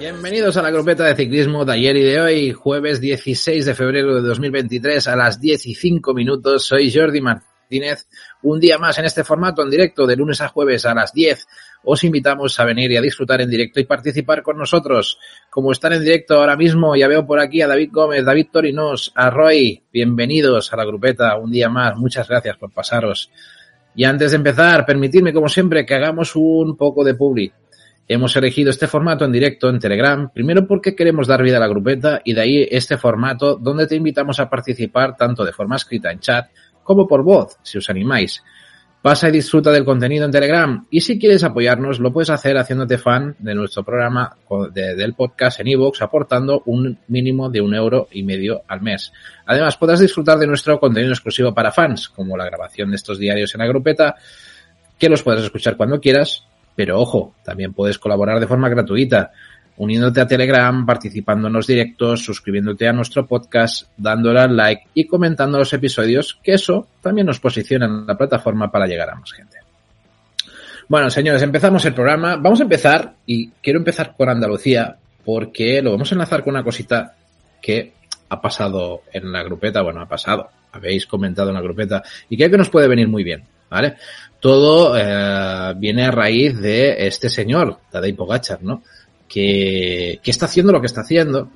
Bienvenidos a la grupeta de ciclismo de ayer y de hoy, jueves 16 de febrero de 2023 a las 10 y 5 minutos. Soy Jordi Martínez. Un día más en este formato en directo de lunes a jueves a las 10. Os invitamos a venir y a disfrutar en directo y participar con nosotros. Como están en directo ahora mismo, ya veo por aquí a David Gómez, David Torinos, a Roy. Bienvenidos a la grupeta un día más. Muchas gracias por pasaros. Y antes de empezar, permitidme como siempre que hagamos un poco de public. Hemos elegido este formato en directo en Telegram, primero porque queremos dar vida a la grupeta y de ahí este formato donde te invitamos a participar tanto de forma escrita en chat como por voz, si os animáis. Pasa y disfruta del contenido en Telegram y si quieres apoyarnos lo puedes hacer haciéndote fan de nuestro programa del podcast en iVoox aportando un mínimo de un euro y medio al mes. Además podrás disfrutar de nuestro contenido exclusivo para fans, como la grabación de estos diarios en la grupeta, que los podrás escuchar cuando quieras pero ojo, también puedes colaborar de forma gratuita, uniéndote a Telegram, participando en los directos, suscribiéndote a nuestro podcast, dándole al like y comentando los episodios, que eso también nos posiciona en la plataforma para llegar a más gente. Bueno, señores, empezamos el programa. Vamos a empezar, y quiero empezar por Andalucía, porque lo vamos a enlazar con una cosita que ha pasado en la grupeta, bueno, ha pasado, habéis comentado en la grupeta, y creo que nos puede venir muy bien, ¿vale? todo eh, viene a raíz de este señor, Tadej Pogachar, ¿no? Que, está haciendo lo que está haciendo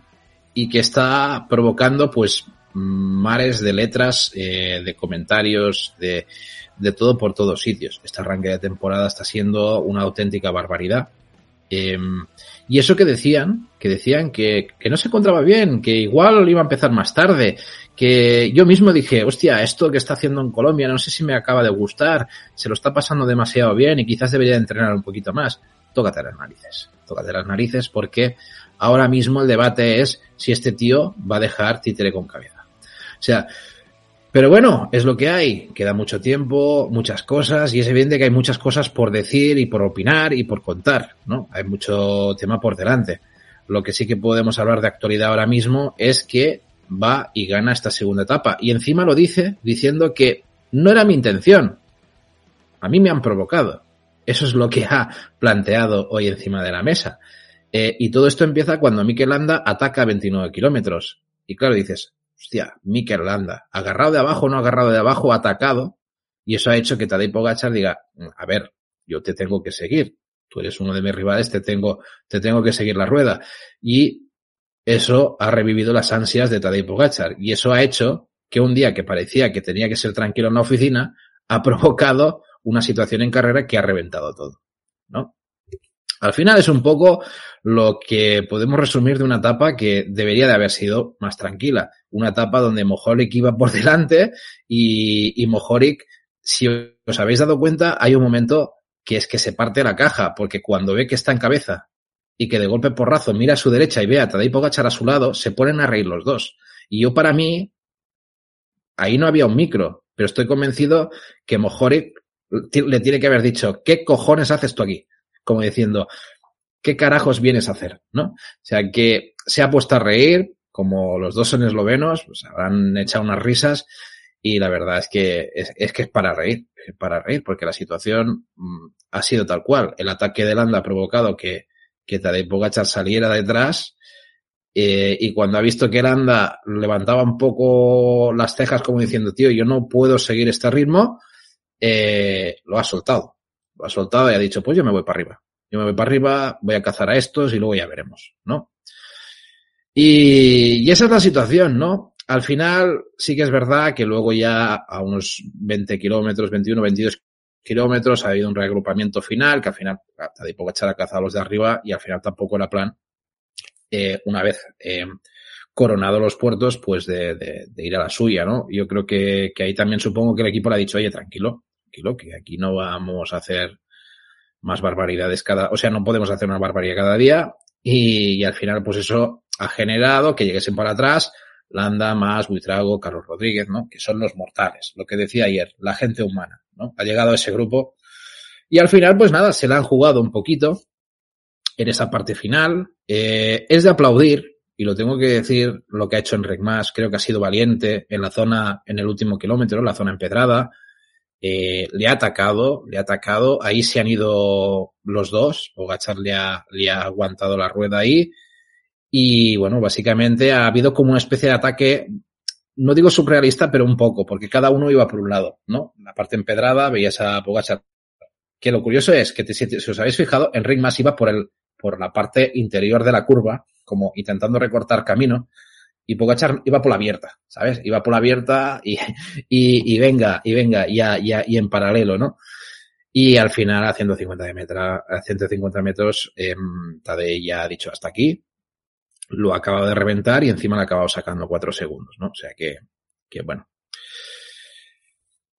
y que está provocando, pues, mares de letras, eh, de comentarios, de, de todo por todos sitios. Este arranque de temporada está siendo una auténtica barbaridad. Eh, y eso que decían, que decían que, que no se encontraba bien, que igual iba a empezar más tarde, que yo mismo dije, hostia, esto que está haciendo en Colombia no sé si me acaba de gustar, se lo está pasando demasiado bien y quizás debería entrenar un poquito más. Tócate las narices, tócate las narices porque ahora mismo el debate es si este tío va a dejar títere con cabeza. O sea, pero bueno, es lo que hay, queda mucho tiempo, muchas cosas y es evidente que hay muchas cosas por decir y por opinar y por contar, ¿no? Hay mucho tema por delante. Lo que sí que podemos hablar de actualidad ahora mismo es que va y gana esta segunda etapa. Y encima lo dice diciendo que no era mi intención. A mí me han provocado. Eso es lo que ha planteado hoy encima de la mesa. Eh, y todo esto empieza cuando Mikel Landa ataca a 29 kilómetros. Y claro, dices, hostia, Mikel Landa, agarrado de abajo, no agarrado de abajo, atacado. Y eso ha hecho que Tadej Pogachar diga, a ver, yo te tengo que seguir. Tú eres uno de mis rivales, te tengo, te tengo que seguir la rueda. Y eso ha revivido las ansias de Tadej Pogachar y eso ha hecho que un día que parecía que tenía que ser tranquilo en la oficina ha provocado una situación en carrera que ha reventado todo, ¿no? Al final es un poco lo que podemos resumir de una etapa que debería de haber sido más tranquila. Una etapa donde Mohoric iba por delante y, y si os habéis dado cuenta, hay un momento que es que se parte la caja, porque cuando ve que está en cabeza y que de golpe porrazo mira a su derecha y ve a Tadej Pogachar a su lado, se ponen a reír los dos. Y yo para mí, ahí no había un micro, pero estoy convencido que Mohoric le tiene que haber dicho, ¿qué cojones haces tú aquí? Como diciendo, ¿qué carajos vienes a hacer? ¿No? O sea, que se ha puesto a reír, como los dos son eslovenos, pues habrán echado unas risas y la verdad es que es, que es para reír, para reír, porque la situación mm, ha sido tal cual. El ataque de Landa ha provocado que que Tadej saliera detrás eh, y cuando ha visto que Landa levantaba un poco las cejas como diciendo, tío, yo no puedo seguir este ritmo, eh, lo ha soltado. Lo ha soltado y ha dicho, pues yo me voy para arriba. Yo me voy para arriba, voy a cazar a estos y luego ya veremos, ¿no? Y, y esa es la situación, ¿no? Al final sí que es verdad que luego ya a unos 20 kilómetros, 21, 22 kilómetros, ha habido un reagrupamiento final, que al final Tadej echar a cazar a los de arriba y al final tampoco era plan, eh, una vez eh, coronado los puertos, pues de, de, de, ir a la suya, ¿no? Yo creo que, que ahí también supongo que el equipo le ha dicho, oye, tranquilo, tranquilo, que aquí no vamos a hacer más barbaridades cada, o sea, no podemos hacer una barbaridad cada día y, al final pues eso ha generado que lleguesen para atrás, Landa, Más, Buitrago, Carlos Rodríguez, ¿no? Que son los mortales, lo que decía ayer, la gente humana, ¿no? Ha llegado a ese grupo y al final, pues nada, se la han jugado un poquito en esa parte final. Eh, es de aplaudir, y lo tengo que decir, lo que ha hecho Enric Mas, creo que ha sido valiente en la zona, en el último kilómetro, la zona empedrada. Eh, le ha atacado, le ha atacado, ahí se han ido los dos, Pogachar le ha, le ha aguantado la rueda ahí, y bueno, básicamente ha habido como una especie de ataque, no digo surrealista, pero un poco, porque cada uno iba por un lado, ¿no? La parte empedrada, veías a Pogachar. Que lo curioso es que si, os habéis fijado, Enric más iba por el, por la parte interior de la curva, como intentando recortar camino, y Pogachar iba por la abierta, ¿sabes? Iba por la abierta y, y, y venga, y venga, y, y, en paralelo, ¿no? Y al final, a 150 metros, a 150 metros, eh, Tadej ya ha dicho hasta aquí, lo ha acabado de reventar y encima le ha acabado sacando cuatro segundos, ¿no? O sea que, que bueno.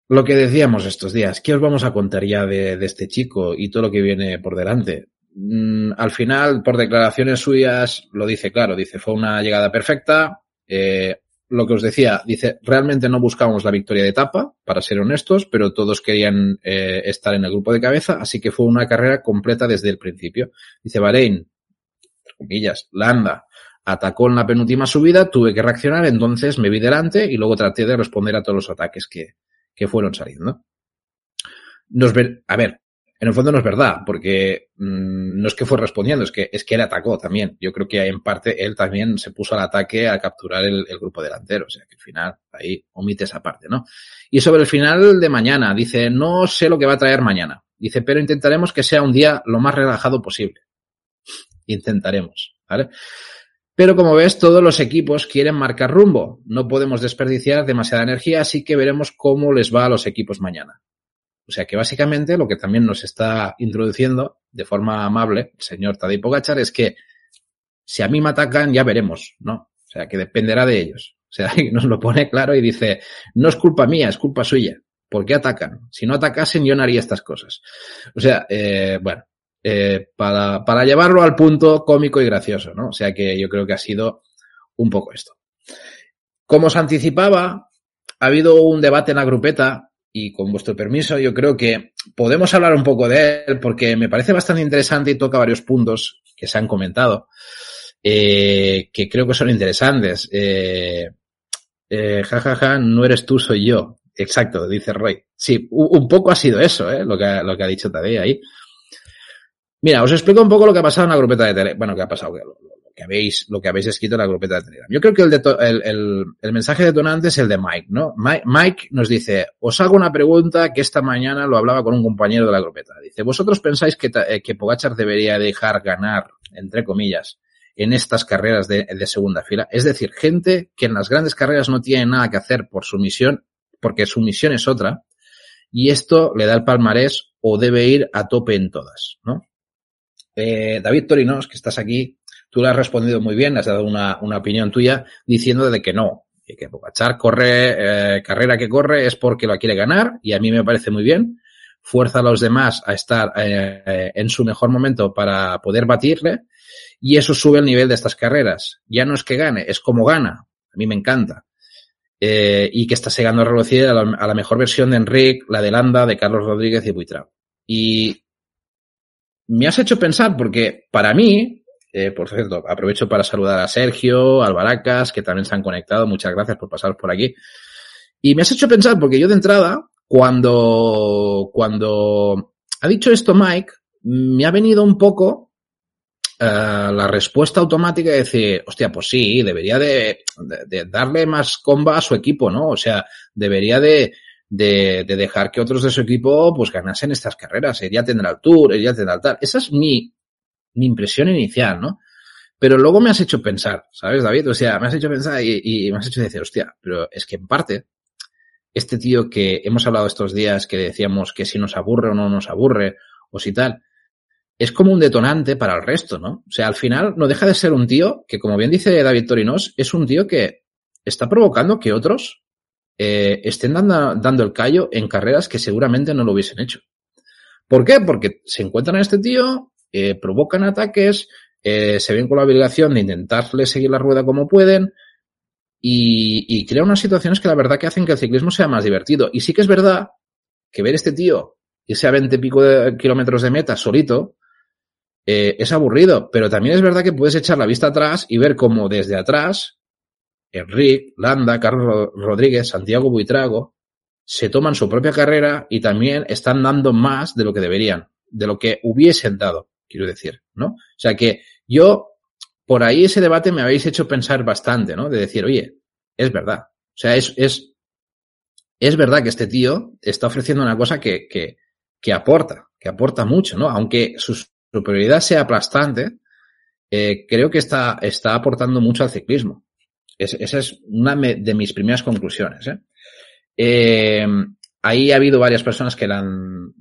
Lo que decíamos estos días, ¿qué os vamos a contar ya de, de este chico y todo lo que viene por delante? Mm, al final, por declaraciones suyas, lo dice claro, dice, fue una llegada perfecta. Eh, lo que os decía, dice, realmente no buscábamos la victoria de etapa, para ser honestos, pero todos querían eh, estar en el grupo de cabeza, así que fue una carrera completa desde el principio. Dice Bahrein, comillas, Landa, atacó en la penúltima subida, tuve que reaccionar, entonces me vi delante y luego traté de responder a todos los ataques que, que fueron saliendo. Nos ver, a ver, en el fondo no es verdad, porque mmm, no es que fue respondiendo, es que, es que él atacó también. Yo creo que en parte él también se puso al ataque a capturar el, el, grupo delantero. O sea que al final ahí omite esa parte, ¿no? Y sobre el final de mañana, dice, no sé lo que va a traer mañana. Dice, pero intentaremos que sea un día lo más relajado posible. Intentaremos, ¿vale? Pero como ves, todos los equipos quieren marcar rumbo. No podemos desperdiciar demasiada energía, así que veremos cómo les va a los equipos mañana. O sea que básicamente lo que también nos está introduciendo de forma amable el señor Tadej Pogachar es que si a mí me atacan ya veremos, ¿no? O sea que dependerá de ellos. O sea, nos lo pone claro y dice, no es culpa mía, es culpa suya. ¿Por qué atacan? Si no atacasen yo no haría estas cosas. O sea, eh, bueno, eh, para, para llevarlo al punto cómico y gracioso, ¿no? O sea que yo creo que ha sido un poco esto. Como se anticipaba, ha habido un debate en la grupeta y con vuestro permiso, yo creo que podemos hablar un poco de él porque me parece bastante interesante y toca varios puntos que se han comentado, eh, que creo que son interesantes. Eh, eh, ja, ja, ja, no eres tú, soy yo. Exacto, dice Roy. Sí, un poco ha sido eso, ¿eh? lo, que, lo que ha dicho Tadej ahí. Mira, os explico un poco lo que ha pasado en la grupeta de tele. Bueno, que ha pasado, que habéis, lo que habéis escrito en la grupeta de Telegram. Yo creo que el, el, el, el, mensaje detonante es el de Mike, ¿no? Mike, Mike, nos dice, os hago una pregunta que esta mañana lo hablaba con un compañero de la grupeta. Dice, ¿vosotros pensáis que, eh, que Pogachar debería dejar ganar, entre comillas, en estas carreras de, de segunda fila? Es decir, gente que en las grandes carreras no tiene nada que hacer por su misión, porque su misión es otra, y esto le da el palmarés o debe ir a tope en todas, ¿no? Eh, David Torinos, que estás aquí, Tú le has respondido muy bien, has dado una, una opinión tuya diciendo de que no, que Pogachar corre, eh, carrera que corre es porque lo quiere ganar y a mí me parece muy bien. Fuerza a los demás a estar eh, en su mejor momento para poder batirle y eso sube el nivel de estas carreras. Ya no es que gane, es como gana. A mí me encanta. Eh, y que está llegando a la, a la, mejor versión de Enric, la de Landa, de Carlos Rodríguez y Buitrao. Y me has hecho pensar porque para mí eh, por cierto, aprovecho para saludar a Sergio, Albaracas, que también se han conectado. Muchas gracias por pasaros por aquí. Y me has hecho pensar, porque yo de entrada, cuando, cuando ha dicho esto Mike, me ha venido un poco uh, la respuesta automática de decir, hostia, pues sí, debería de, de, darle más comba a su equipo, ¿no? O sea, debería de, de, de dejar que otros de su equipo pues ganasen estas carreras. Él ya tendrá el tour, él ya tendrá tal. Esa es mi, mi impresión inicial, ¿no? Pero luego me has hecho pensar, ¿sabes, David? O sea, me has hecho pensar y, me has hecho decir, hostia, pero es que en parte, este tío que hemos hablado estos días que decíamos que si nos aburre o no nos aburre, o si tal, es como un detonante para el resto, ¿no? O sea, al final no deja de ser un tío que, como bien dice David Torinos, es un tío que está provocando que otros eh, estén dando, dando el callo en carreras que seguramente no lo hubiesen hecho. ¿Por qué? Porque se encuentran a este tío, eh, provocan ataques, eh, se ven con la obligación de intentarle seguir la rueda como pueden y, y crea unas situaciones que la verdad que hacen que el ciclismo sea más divertido. Y sí que es verdad que ver este tío irse a 20 y pico de kilómetros de meta solito eh, es aburrido, pero también es verdad que puedes echar la vista atrás y ver cómo desde atrás Enrique, Landa, Carlos Rodríguez, Santiago Buitrago se toman su propia carrera y también están dando más de lo que deberían, de lo que hubiesen dado, quiero decir, ¿no? O sea que yo, por ahí ese debate me habéis hecho pensar bastante, ¿no? De decir, oye, es verdad. O sea, es, es, es verdad que este tío está ofreciendo una cosa que, que, que aporta, que aporta mucho, ¿no? Aunque su superioridad sea aplastante, eh, creo que está, está aportando mucho al ciclismo. Es, esa es una de mis primeras conclusiones. ¿eh? Eh, ahí ha habido varias personas que han,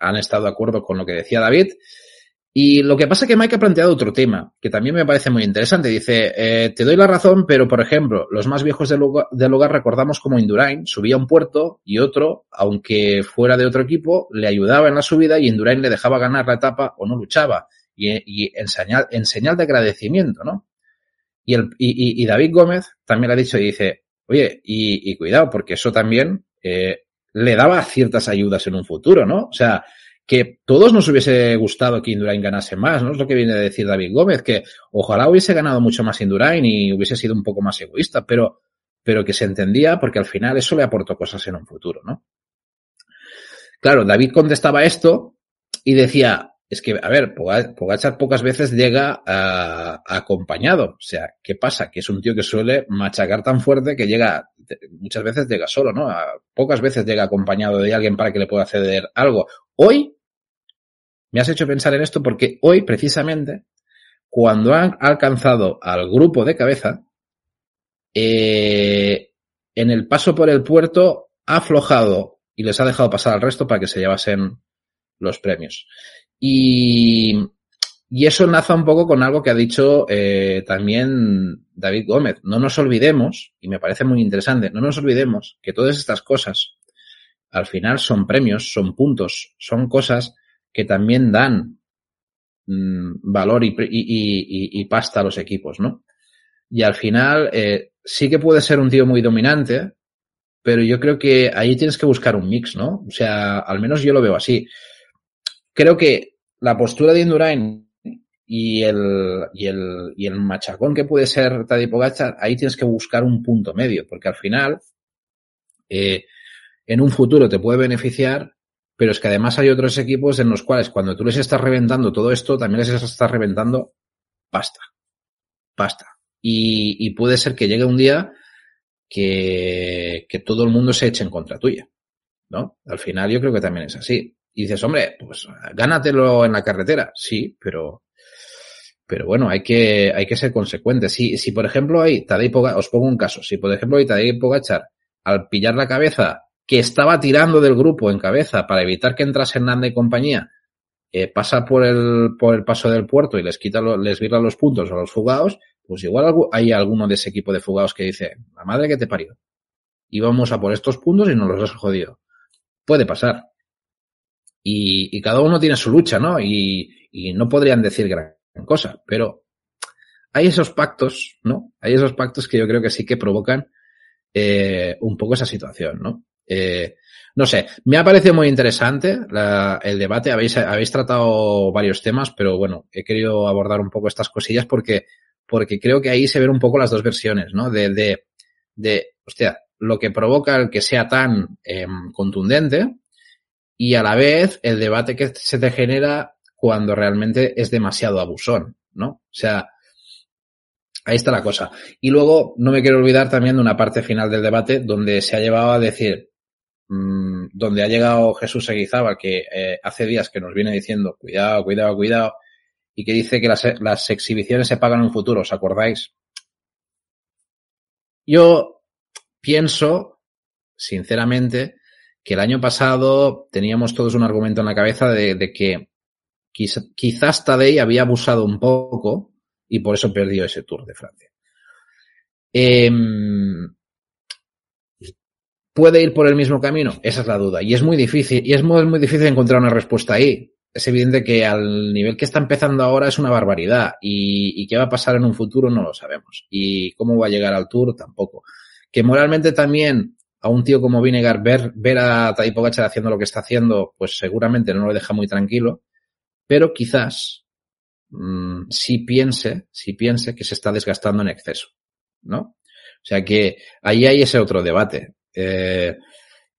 han, estado de acuerdo con lo que decía David. Y lo que pasa es que Mike ha planteado otro tema, que también me parece muy interesante. Dice, eh, te doy la razón, pero por ejemplo, los más viejos del lugar, recordamos como Indurain subía a un puerto y otro, aunque fuera de otro equipo, le ayudaba en la subida y Indurain le dejaba ganar la etapa o no luchaba. Y, en, señal, de agradecimiento, ¿no? Y, el, y, y, David Gómez también le ha dicho y dice, oye, y, y cuidado, porque eso también eh, le daba ciertas ayudas en un futuro, ¿no? O sea, que todos nos hubiese gustado que Indurain ganase más, ¿no? Es lo que viene a decir David Gómez, que ojalá hubiese ganado mucho más Indurain y hubiese sido un poco más egoísta, pero, pero que se entendía porque al final eso le aportó cosas en un futuro, ¿no? Claro, David contestaba esto y decía, es que, a ver, Pogachar pocas veces llega acompañado. O sea, ¿qué pasa? Que es un tío que suele machacar tan fuerte que llega, muchas veces llega solo, ¿no? pocas veces llega acompañado de alguien para que le pueda ceder algo. Hoy, me has hecho pensar en esto porque hoy, precisamente, cuando han alcanzado al grupo de cabeza, eh, en el paso por el puerto ha aflojado y les ha dejado pasar al resto para que se llevasen los premios. Y, eso enlaza un poco con algo que ha dicho eh, también David Gómez. No nos olvidemos, y me parece muy interesante, no nos olvidemos que todas estas cosas al final son premios, son puntos, son cosas que también dan mmm, valor y, y, y, y, pasta a los equipos, ¿no? Y al final eh, sí que puede ser un tío muy dominante, pero yo creo que ahí tienes que buscar un mix, ¿no? O sea, al menos yo lo veo así. Creo que la postura de Indurain y el, y el, y el machacón que puede ser Tadej Pogacar, ahí tienes que buscar un punto medio, porque al final, eh, en un futuro te puede beneficiar, pero es que además hay otros equipos en los cuales cuando tú les estás reventando todo esto, también les estás reventando pasta. Pasta. Y, puede ser que llegue un día que, que todo el mundo se eche en contra tuya. ¿No? Al final yo creo que también es así. Y dices, hombre, pues gánatelo en la carretera. Sí, pero, pero bueno, hay que, hay que ser consecuente. Si, si por ejemplo hay Tadej Pogachar, os pongo un caso, si por ejemplo hay Tadej Pogachar, al pillar la cabeza, que estaba tirando del grupo en cabeza para evitar que entrase Hernández y compañía, eh, pasa por el, por el paso del puerto y les quita, lo, les vira los puntos a los fugados, pues igual hay alguno de ese equipo de fugados que dice, la madre que te parió. Íbamos a por estos puntos y nos los has jodido. Puede pasar. Y, y, cada uno tiene su lucha, ¿no? Y, y, no podrían decir gran cosa, pero hay esos pactos, ¿no? Hay esos pactos que yo creo que sí que provocan eh, un poco esa situación, ¿no? Eh, no sé, me ha parecido muy interesante la, el debate, habéis, habéis tratado varios temas, pero bueno, he querido abordar un poco estas cosillas porque, porque creo que ahí se ven un poco las dos versiones, ¿no? De, de, de hostia, lo que provoca el que sea tan eh, contundente, y a la vez el debate que se te genera cuando realmente es demasiado abusón, ¿no? O sea, ahí está la cosa. Y luego no me quiero olvidar también de una parte final del debate donde se ha llevado a decir, mmm, donde ha llegado Jesús Seguizaba, que eh, hace días que nos viene diciendo, cuidado, cuidado, cuidado, y que dice que las, exhibiciones se pagan en un futuro, ¿os acordáis? Yo pienso, sinceramente, que el año pasado teníamos todos un argumento en la cabeza de, que quizás, quizás Tadei había abusado un poco y por eso perdió ese Tour de Francia. Eh, ¿Puede ir por el mismo camino? Esa es la duda. Y es muy difícil, y es muy, muy difícil encontrar una respuesta ahí. Es evidente que al nivel que está empezando ahora es una barbaridad. Y, y qué va a pasar en un futuro no lo sabemos. Y cómo va a llegar al Tour tampoco. Que moralmente también a un tío como Vinegar ver, ver a Tadej Pogacar haciendo lo que está haciendo, pues seguramente no lo deja muy tranquilo, pero quizás mmm, sí piense, sí piense que se está desgastando en exceso, ¿no? O sea que ahí hay ese otro debate. Eh,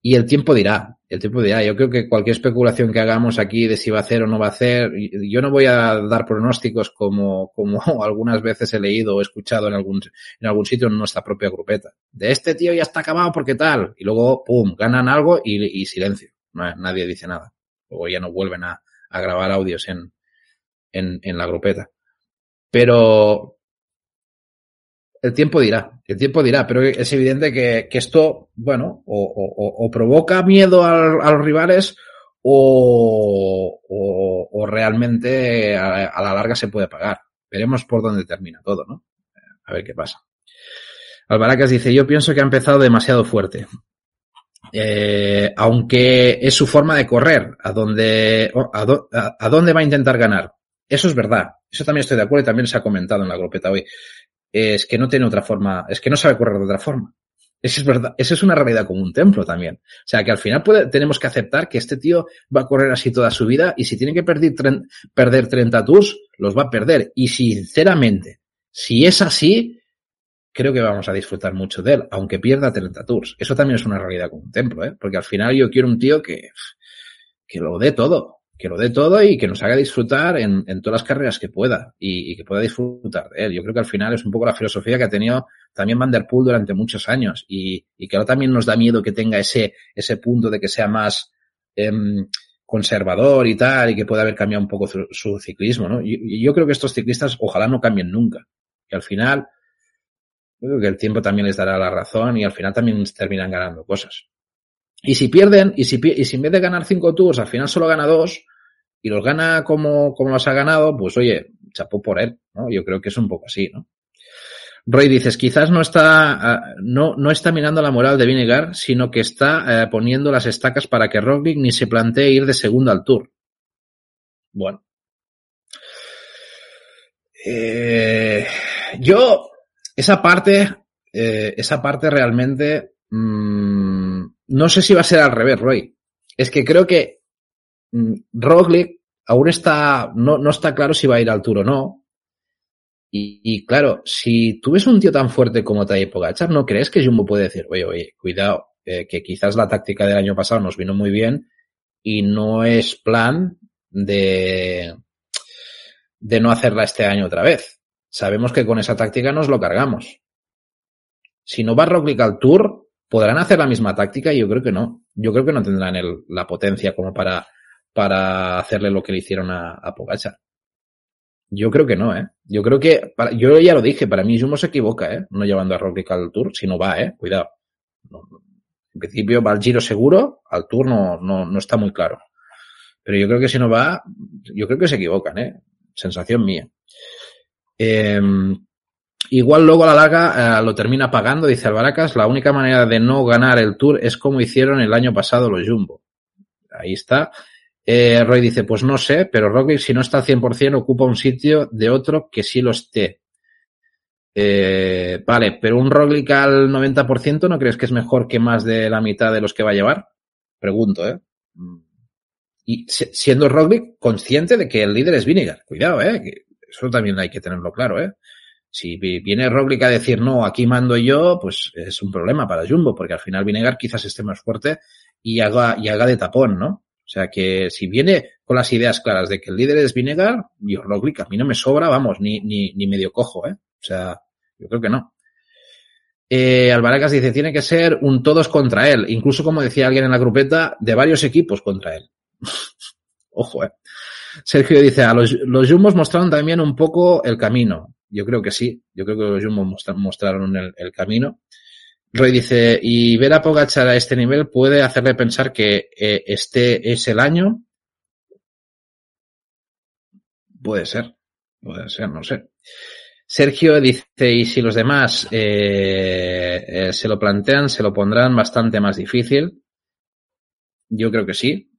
y el tiempo dirá, el tiempo dirá. Yo creo que cualquier especulación que hagamos aquí de si va a hacer o no va a hacer, yo no voy a dar pronósticos como, como algunas veces he leído o escuchado en algún, en algún sitio en nuestra propia grupeta. De este tío ya está acabado porque tal. Y luego, pum, ganan algo y, silencio. Nadie dice nada. Luego ya no vuelven a, grabar audios en, en la grupeta. Pero, el tiempo dirá, el tiempo dirá, pero es evidente que, esto, bueno, o, provoca miedo a, los rivales o, realmente a, la larga se puede pagar. Veremos por dónde termina todo, ¿no? A ver qué pasa. Albaracas dice, yo pienso que ha empezado demasiado fuerte. Eh, aunque es su forma de correr, a dónde, a, a dónde va a intentar ganar. Eso es verdad. Eso también estoy de acuerdo y también se ha comentado en la grupeta hoy es que no tiene otra forma, es que no sabe correr de otra forma. Eso es verdad, eso es una realidad como un templo también. O sea, que al final puede, tenemos que aceptar que este tío va a correr así toda su vida y si tiene que perder, perder 30 tours, los va a perder. Y sinceramente, si es así, creo que vamos a disfrutar mucho de él, aunque pierda 30 tours. Eso también es una realidad como un templo, ¿eh? Porque al final yo quiero un tío que, que lo dé todo que lo dé todo y que nos haga disfrutar en, en todas las carreras que pueda y, y, que pueda disfrutar de él. Yo creo que al final es un poco la filosofía que ha tenido también Van Der Poel durante muchos años y, y que ahora también nos da miedo que tenga ese, ese punto de que sea más eh, conservador y tal y que pueda haber cambiado un poco su, ciclismo, ¿no? Y, yo creo que estos ciclistas ojalá no cambien nunca. Que al final, creo que el tiempo también les dará la razón y al final también terminan ganando cosas. Y si pierden, y si, y si en vez de ganar cinco tours, al final solo gana dos, y los gana como, como los ha ganado, pues oye, chapó por él, ¿no? Yo creo que es un poco así, ¿no? Roy dices, quizás no está, no, no está mirando la moral de Vinegar, sino que está eh, poniendo las estacas para que Roglic ni se plantee ir de segundo al Tour. Bueno. Eh, yo, esa parte, eh, esa parte realmente, mmm, no sé si va a ser al revés, Roy. Es que creo que Roglic aún está, no, no está claro si va a ir al Tour o no. Y, y claro, si tú ves un tío tan fuerte como Tadej Pogacar, ¿no crees que Jumbo puede decir, oye, oye, cuidado, eh, que quizás la táctica del año pasado nos vino muy bien y no es plan de, de no hacerla este año otra vez. Sabemos que con esa táctica nos lo cargamos. Si no va Roglic al Tour, ¿podrán hacer la misma táctica? Yo creo que no. Yo creo que no tendrán el, la potencia como para para hacerle lo que le hicieron a, a Pogachar. Yo creo que no, ¿eh? Yo creo que, para, yo ya lo dije, para mí Jumbo se equivoca, ¿eh? No llevando a Roglic al Tour, si no va, ¿eh? Cuidado. En principio va al Giro seguro, al Tour no, no, no está muy claro. Pero yo creo que si no va, yo creo que se equivocan, ¿eh? Sensación mía. Eh, igual luego a la larga eh, lo termina pagando, dice Albaracas, la única manera de no ganar el Tour es como hicieron el año pasado los Jumbo. Ahí está. Eh, Roy dice, pues no sé, pero Roglic si no está al 100% ocupa un sitio de otro que sí lo esté. Eh, vale, pero un Roglic al 90% ¿no crees que es mejor que más de la mitad de los que va a llevar? Pregunto, ¿eh? Y siendo Roglic consciente de que el líder es Vinegar. Cuidado, ¿eh? Eso también hay que tenerlo claro, ¿eh? Si viene Roglic a decir, no, aquí mando yo, pues es un problema para Jumbo, porque al final Vinegar quizás esté más fuerte y haga, y haga de tapón, ¿no? O sea que si viene con las ideas claras de que el líder es Vinegar, yo Roglic a mí no me sobra, vamos, ni, ni, ni medio cojo, ¿eh? O sea, yo creo que no. Eh, Alvaracas dice, tiene que ser un todos contra él, incluso como decía alguien en la grupeta, de varios equipos contra él. Ojo, eh. Sergio dice, a los, los Jumbos mostraron también un poco el camino. Yo creo que sí, yo creo que los Jumbos mostraron el, el camino. Roy dice, y ver a Pogachar a este nivel puede hacerle pensar que eh, este es el año. Puede ser, puede ser, no sé. Sergio dice, y si los demás eh, eh, se lo plantean, se lo pondrán bastante más difícil. Yo creo que sí.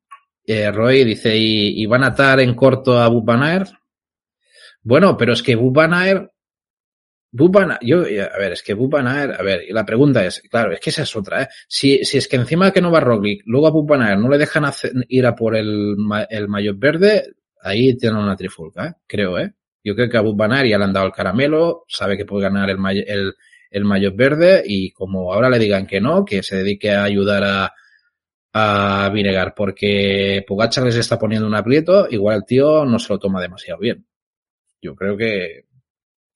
Eh, Roy dice, ¿y, ¿y, van a atar en corto a Bubanaer? Bueno, pero es que Bubanaer Bubana, yo, a ver, es que Bubanaer, a ver, la pregunta es, claro, es que esa es otra, ¿eh? Si, si es que encima que no va Roglic, luego a Bubanaer no le dejan hacer, ir a por el, el maillot verde, ahí tienen una trifulca, ¿eh? Creo, ¿eh? Yo creo que a Bubanaer ya le han dado el caramelo, sabe que puede ganar el, el, el maillot verde y como ahora le digan que no, que se dedique a ayudar a, a Vinegar, porque Pogacar les está poniendo un aprieto, igual el tío no se lo toma demasiado bien. Yo creo que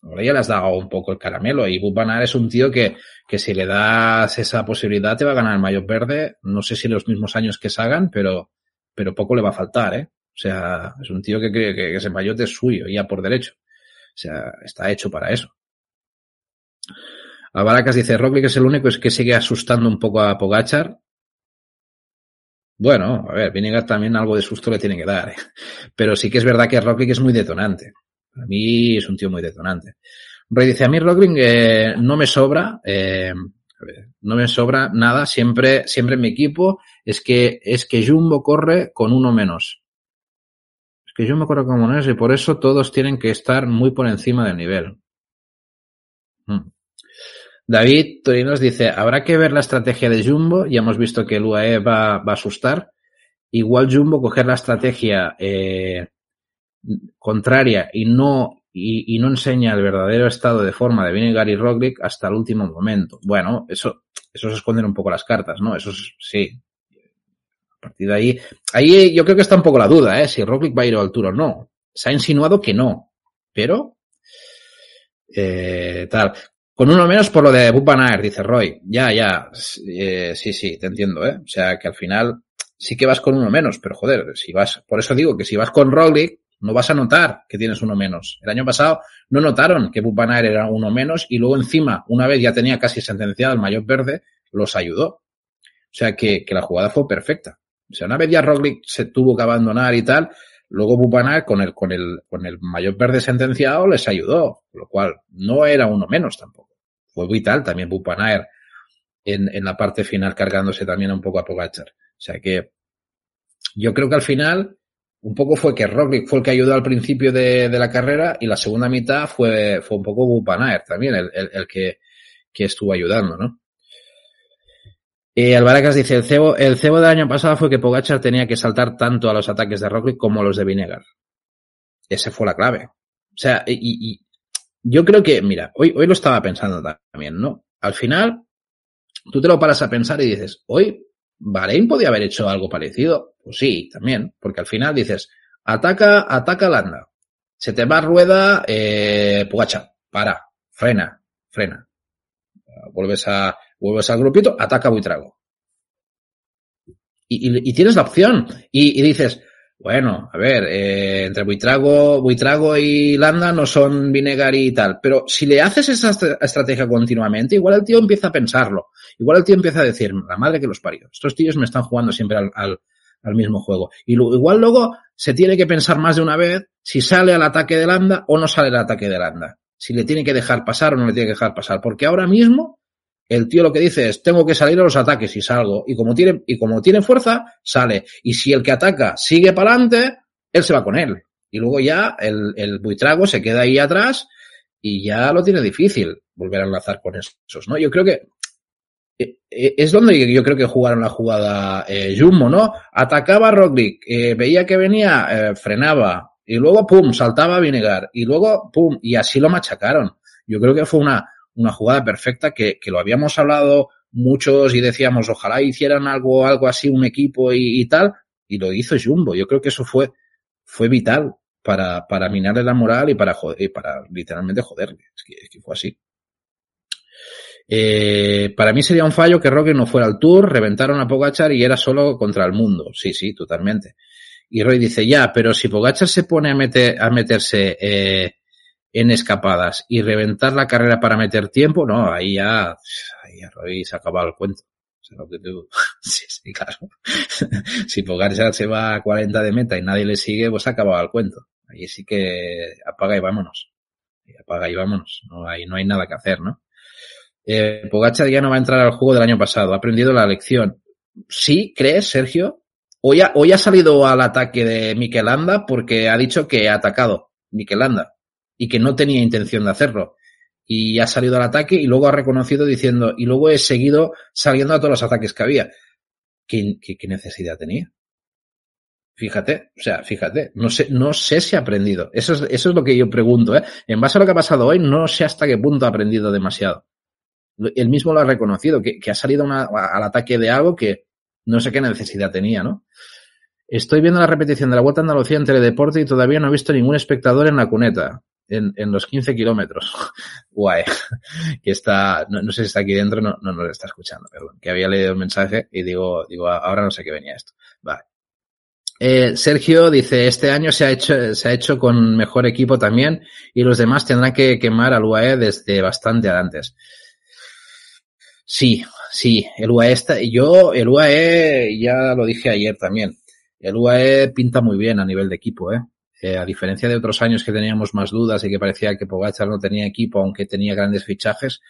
ahora ya le has dado un poco el caramelo y Bubanar es un tío que, que si le das esa posibilidad te va a ganar el mayor verde, no sé si los mismos años que Sagan, pero, pero poco le va a faltar, ¿eh? O sea, es un tío que cree que ese maillot es suyo, ya por derecho. O sea, está hecho para eso. Alvaracas dice, Roglic es el único es que sigue asustando un poco a Pogachar. Bueno, a ver, Vinegar también algo de susto le tiene que dar. ¿eh? Pero sí que es verdad que Roglic es muy detonante. A mí es un tío muy detonante. Roy dice, a mí Roglic eh, no me sobra, eh, no me sobra nada, siempre, siempre en mi equipo es que, es que Jumbo corre con uno menos que yo me acuerdo como es y por eso todos tienen que estar muy por encima del nivel. Hmm. David Torinos dice, habrá que ver la estrategia de Jumbo, ya hemos visto que el UAE va, va a asustar. Igual Jumbo coger la estrategia eh, contraria y no, y, y, no enseña el verdadero estado de forma de Vinegar y Roglic hasta el último momento. Bueno, eso, eso es esconder un poco las cartas, ¿no? Eso sí, a partir de ahí, ahí yo creo que está un poco la duda, ¿eh? Si Roglic va a ir a altura o no. Se ha insinuado que no, pero eh, tal. Con uno menos por lo de Bupanaer, dice Roy. Ya, ya, eh, sí, sí, te entiendo, ¿eh? O sea, que al final sí que vas con uno menos, pero joder, si vas, por eso digo que si vas con Roglic, no vas a notar que tienes uno menos. El año pasado no notaron que Bupanaer era uno menos y luego encima, una vez ya tenía casi sentenciado el mayor verde, los ayudó. O sea que, que la jugada fue perfecta. O sea, una vez ya Roglic se tuvo que abandonar y tal, luego Bupanar con el, con el, con el mayor verde sentenciado les ayudó, lo cual no era uno menos tampoco. Fue vital también Bupanar en, en la parte final cargándose también un poco a Pogachar. O sea que yo creo que al final un poco fue que Roglic fue el que ayudó al principio de, de la carrera y la segunda mitad fue, fue un poco Bupanaer también el, el, que, que estuvo ayudando, ¿no? Eh, Alvaracas dice, el cebo, el cebo del año pasado fue que Pogachar tenía que saltar tanto a los ataques de Roglic como a los de Vinegar. Esa fue la clave. O sea, y, y, yo creo que, mira, hoy, hoy lo estaba pensando también, ¿no? Al final, tú te lo paras a pensar y dices, hoy Bahrein podía haber hecho algo parecido. Pues sí, también, porque al final dices, ataca, ataca Landa. Se te va rueda, eh, Pogachar, para, frena, frena. Vuelves a, vuelves al grupito, ataca Buitrago. Y, y, tienes la opción. Y, dices, bueno, a ver, eh, entre Buitrago, Buitrago y Landa no son Vinegar y tal. Pero si le haces esa estrategia continuamente, igual el tío empieza a pensarlo. Igual el tío empieza a decir, la madre que los parió. Estos tíos me están jugando siempre al, al mismo juego. Y lo, igual luego se tiene que pensar más de una vez si sale al ataque de Landa o no sale al ataque de Landa. Si le tiene que dejar pasar o no le tiene que dejar pasar. Porque ahora mismo el tío lo que dice es, tengo que salir a los ataques y salgo. Y como tiene, y como tiene fuerza, sale. Y si el que ataca sigue para adelante, él se va con él. Y luego ya el, el buitrago se queda ahí atrás y ya lo tiene difícil volver a enlazar con esos, ¿no? Yo creo que es donde yo creo que jugaron la jugada eh, Jumbo, ¿no? Atacaba a Roglic, eh, veía que venía, eh, frenaba, y luego, pum, saltaba a Vinegar, y luego, pum, y así lo machacaron. Yo creo que fue una, una jugada perfecta que, que, lo habíamos hablado muchos y decíamos ojalá hicieran algo, algo así, un equipo y, tal, y lo hizo Jumbo. Yo creo que eso fue, fue vital para, para minarle la moral y para, joder, y para literalmente joderle. Es que fue así. Eh, para mí sería un fallo que Roque no fuera al tour, reventaron a Pogachar y era solo contra el mundo. Sí, sí, totalmente. Y Roy dice, ya, pero si Pogachar se pone a, meter, a meterse eh, en escapadas y reventar la carrera para meter tiempo, no, ahí ya, ahí ya Roy se ha acabado el cuento. Sí, sí, claro. si Pogacar se va a 40 de meta y nadie le sigue, pues ha acabado el cuento. Ahí sí que apaga y vámonos. Apaga y vámonos. No hay, no hay nada que hacer, ¿no? Eh, ya no va a entrar al juego del año pasado. Ha aprendido la lección. ¿Sí crees, Sergio? Hoy ha, hoy ha salido al ataque de Miquelanda porque ha dicho que ha atacado Miquelanda y que no tenía intención de hacerlo. Y ha salido al ataque y luego ha reconocido diciendo, y luego he seguido saliendo a todos los ataques que había. ¿Qué, qué, qué necesidad tenía? Fíjate, o sea, fíjate, no sé, no sé si ha aprendido. Eso es, eso es lo que yo pregunto, ¿eh? En base a lo que ha pasado hoy, no sé hasta qué punto ha aprendido demasiado. Él mismo lo ha reconocido, que, que ha salido una, al ataque de algo que no sé qué necesidad tenía, ¿no? Estoy viendo la repetición de la Vuelta a Andalucía en Teledeporte y todavía no he visto ningún espectador en la cuneta, en, en los 15 kilómetros. Guay. Que está, no, sé si está aquí dentro, no, no está escuchando, perdón. Que había leído el mensaje y digo, digo, ahora no sé qué venía esto. Vale. Eh, Sergio dice, este año se ha hecho, se ha hecho con mejor equipo también y los demás tendrán que quemar al UAE desde bastante antes. Sí, sí, el UAE está, yo, el UAE, ya lo dije ayer también, el UAE pinta muy bien a nivel de equipo, ¿eh? eh a diferencia de otros años que teníamos más dudas y que parecía que Pogachar no tenía equipo, aunque tenía grandes fichajes,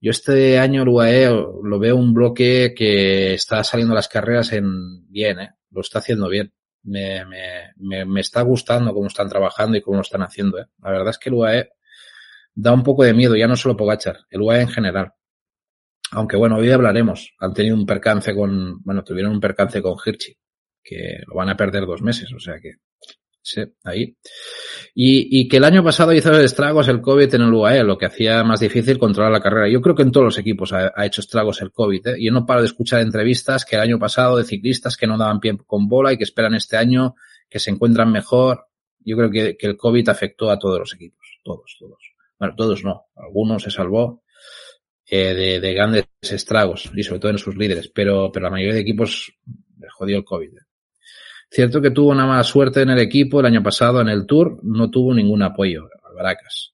yo este año el UAE lo veo un bloque que está saliendo las carreras en bien, ¿eh? Lo está haciendo bien me, me, me, está gustando cómo están trabajando y cómo lo están haciendo. ¿eh? La verdad es que el UAE da un poco de miedo, ya no solo Pogachar, el UAE en general. Aunque bueno, hoy hablaremos. Han tenido un percance con, bueno, tuvieron un percance con Hirschi, que lo van a perder dos meses, o sea que Sí, ahí. Y, y, que el año pasado hizo estragos el COVID en el UAE, lo que hacía más difícil controlar la carrera. Yo creo que en todos los equipos ha, hecho estragos el COVID. ¿eh? Yo no paro de escuchar entrevistas que el año pasado de ciclistas que no daban pie con bola y que esperan este año que se encuentran mejor. Yo creo que, que el COVID afectó a todos los equipos. Todos, todos. Bueno, todos no. Algunos se salvó eh, de, de, grandes estragos y sobre todo en sus líderes. Pero, pero la mayoría de equipos les jodió el COVID. Cierto que tuvo una mala suerte en el equipo el año pasado en el Tour, no tuvo ningún apoyo, Albaracas.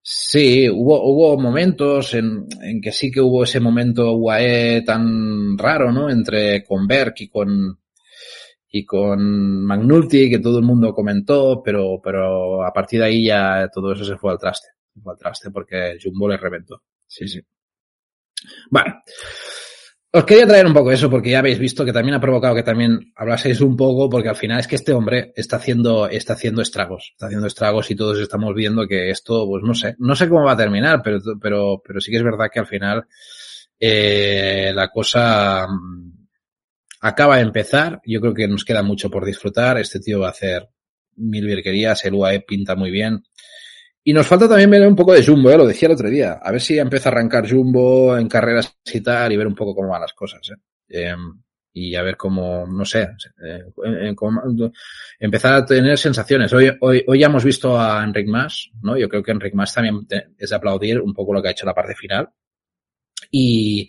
Sí, hubo, hubo momentos en, en, que sí que hubo ese momento UAE tan raro, ¿no? Entre con Berg y con, y con Magnulti, que todo el mundo comentó, pero, pero a partir de ahí ya todo eso se fue al traste. Fue al traste porque Jumbo le reventó. Sí, sí. Bueno. Os quería traer un poco eso porque ya habéis visto que también ha provocado que también hablaseis un poco porque al final es que este hombre está haciendo, está haciendo estragos, está haciendo estragos y todos estamos viendo que esto, pues no sé, no sé cómo va a terminar, pero, pero, pero sí que es verdad que al final eh, la cosa mm, acaba de empezar. Yo creo que nos queda mucho por disfrutar. Este tío va a hacer mil virquerías, el UAE pinta muy bien. Y nos falta también ver un poco de Jumbo, ¿eh? lo decía el otro día. A ver si empieza a arrancar Jumbo en carreras y tal y ver un poco cómo van las cosas. ¿eh? Eh, y a ver cómo, no sé, eh, cómo, empezar a tener sensaciones. Hoy, hoy, hoy ya hemos visto a Enric Mas, ¿no? Yo creo que Enric Mas también es de aplaudir un poco lo que ha hecho la parte final. Y,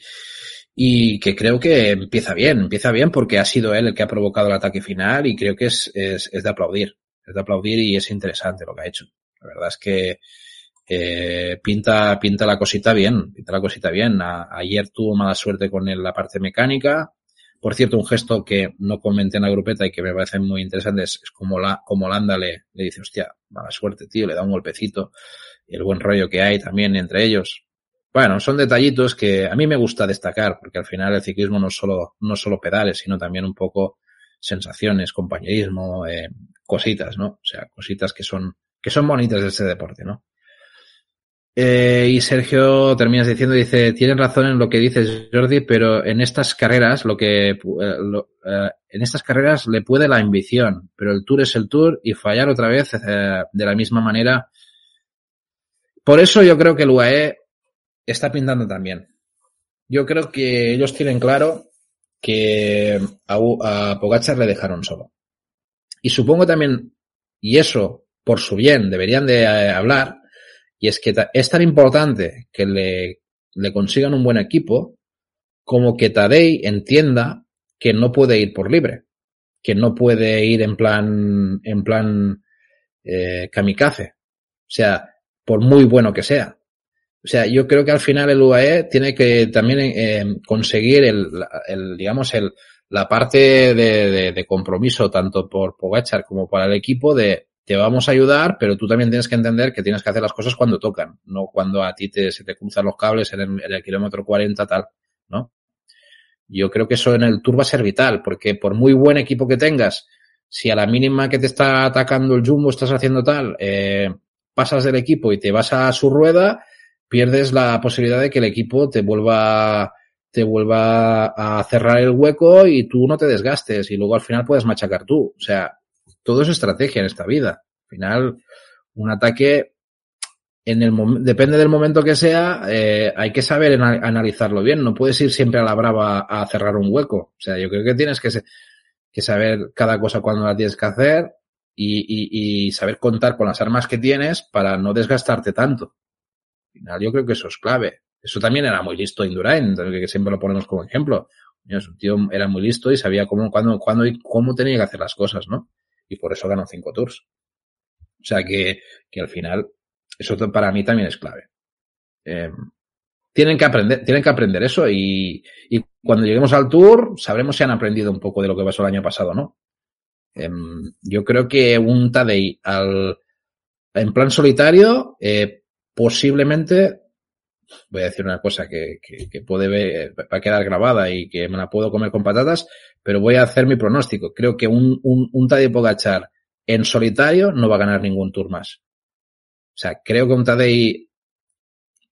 y que creo que empieza bien, empieza bien porque ha sido él el que ha provocado el ataque final y creo que es, es, es de aplaudir, es de aplaudir y es interesante lo que ha hecho. La verdad es que eh, pinta, pinta la cosita bien, pinta la cosita bien. Ayer tuvo mala suerte con la parte mecánica. Por cierto, un gesto que no comenté en la grupeta y que me parece muy interesante es, como la, como Landa le, le dice, hostia, mala suerte, tío, le da un golpecito. Y el buen rollo que hay también entre ellos. Bueno, son detallitos que a mí me gusta destacar, porque al final el ciclismo no solo, no solo pedales, sino también un poco sensaciones, compañerismo, eh, cositas, ¿no? O sea, cositas que son, que son bonitas de este deporte, ¿no? Eh, y Sergio terminas diciendo, dice, tienes razón en lo que dices, Jordi, pero en estas carreras, lo que, eh, eh, en estas carreras le puede la ambición, pero el tour es el tour y fallar otra vez de la misma manera. Por eso yo creo que el UAE está pintando también. Yo creo que ellos tienen claro que a, a le dejaron solo. Y supongo también, y eso por su bien deberían de eh, hablar, y es que es tan importante que le, le consigan un buen equipo como que Tadei entienda que no puede ir por libre, que no puede ir en plan, en plan eh, kamikaze. O sea, por muy bueno que sea. O sea, yo creo que al final el UAE tiene que también eh, conseguir el, el, digamos, el, la parte de, de, de compromiso tanto por Pogachar como para el equipo de, te vamos a ayudar, pero tú también tienes que entender que tienes que hacer las cosas cuando tocan, no cuando a ti te, se te cruzan los cables en el, en el kilómetro 40 tal, ¿no? Yo creo que eso en el Tour va a ser vital, porque por muy buen equipo que tengas, si a la mínima que te está atacando el Jumbo estás haciendo tal, eh, pasas del equipo y te vas a su rueda, pierdes la posibilidad de que el equipo te vuelva te vuelva a cerrar el hueco y tú no te desgastes y luego al final puedes machacar tú. O sea, todo es estrategia en esta vida. Al final, un ataque en el depende del momento que sea, eh, hay que saber analizarlo bien. No puedes ir siempre a la brava a cerrar un hueco. O sea, yo creo que tienes que, saber cada cosa cuando la tienes que hacer y, saber contar con las armas que tienes para no desgastarte tanto. Al final, yo creo que eso es clave. Eso también era muy listo Indurain, que siempre lo ponemos como ejemplo. Su tío era muy listo y sabía cómo, cuándo, cuándo y cómo tenía que hacer las cosas, ¿no? Y por eso ganó cinco tours. O sea que, que al final eso para mí también es clave. Eh, tienen que aprender, tienen que aprender eso y, y, cuando lleguemos al tour sabremos si han aprendido un poco de lo que pasó el año pasado, ¿no? Eh, yo creo que un Tadei al, en plan solitario, eh, posiblemente, voy a decir una cosa que, que, que puede ver, va a quedar grabada y que me la puedo comer con patatas, pero voy a hacer mi pronóstico. Creo que un, un, un Tadei Pogachar en solitario no va a ganar ningún tour más. O sea, creo que un Tadei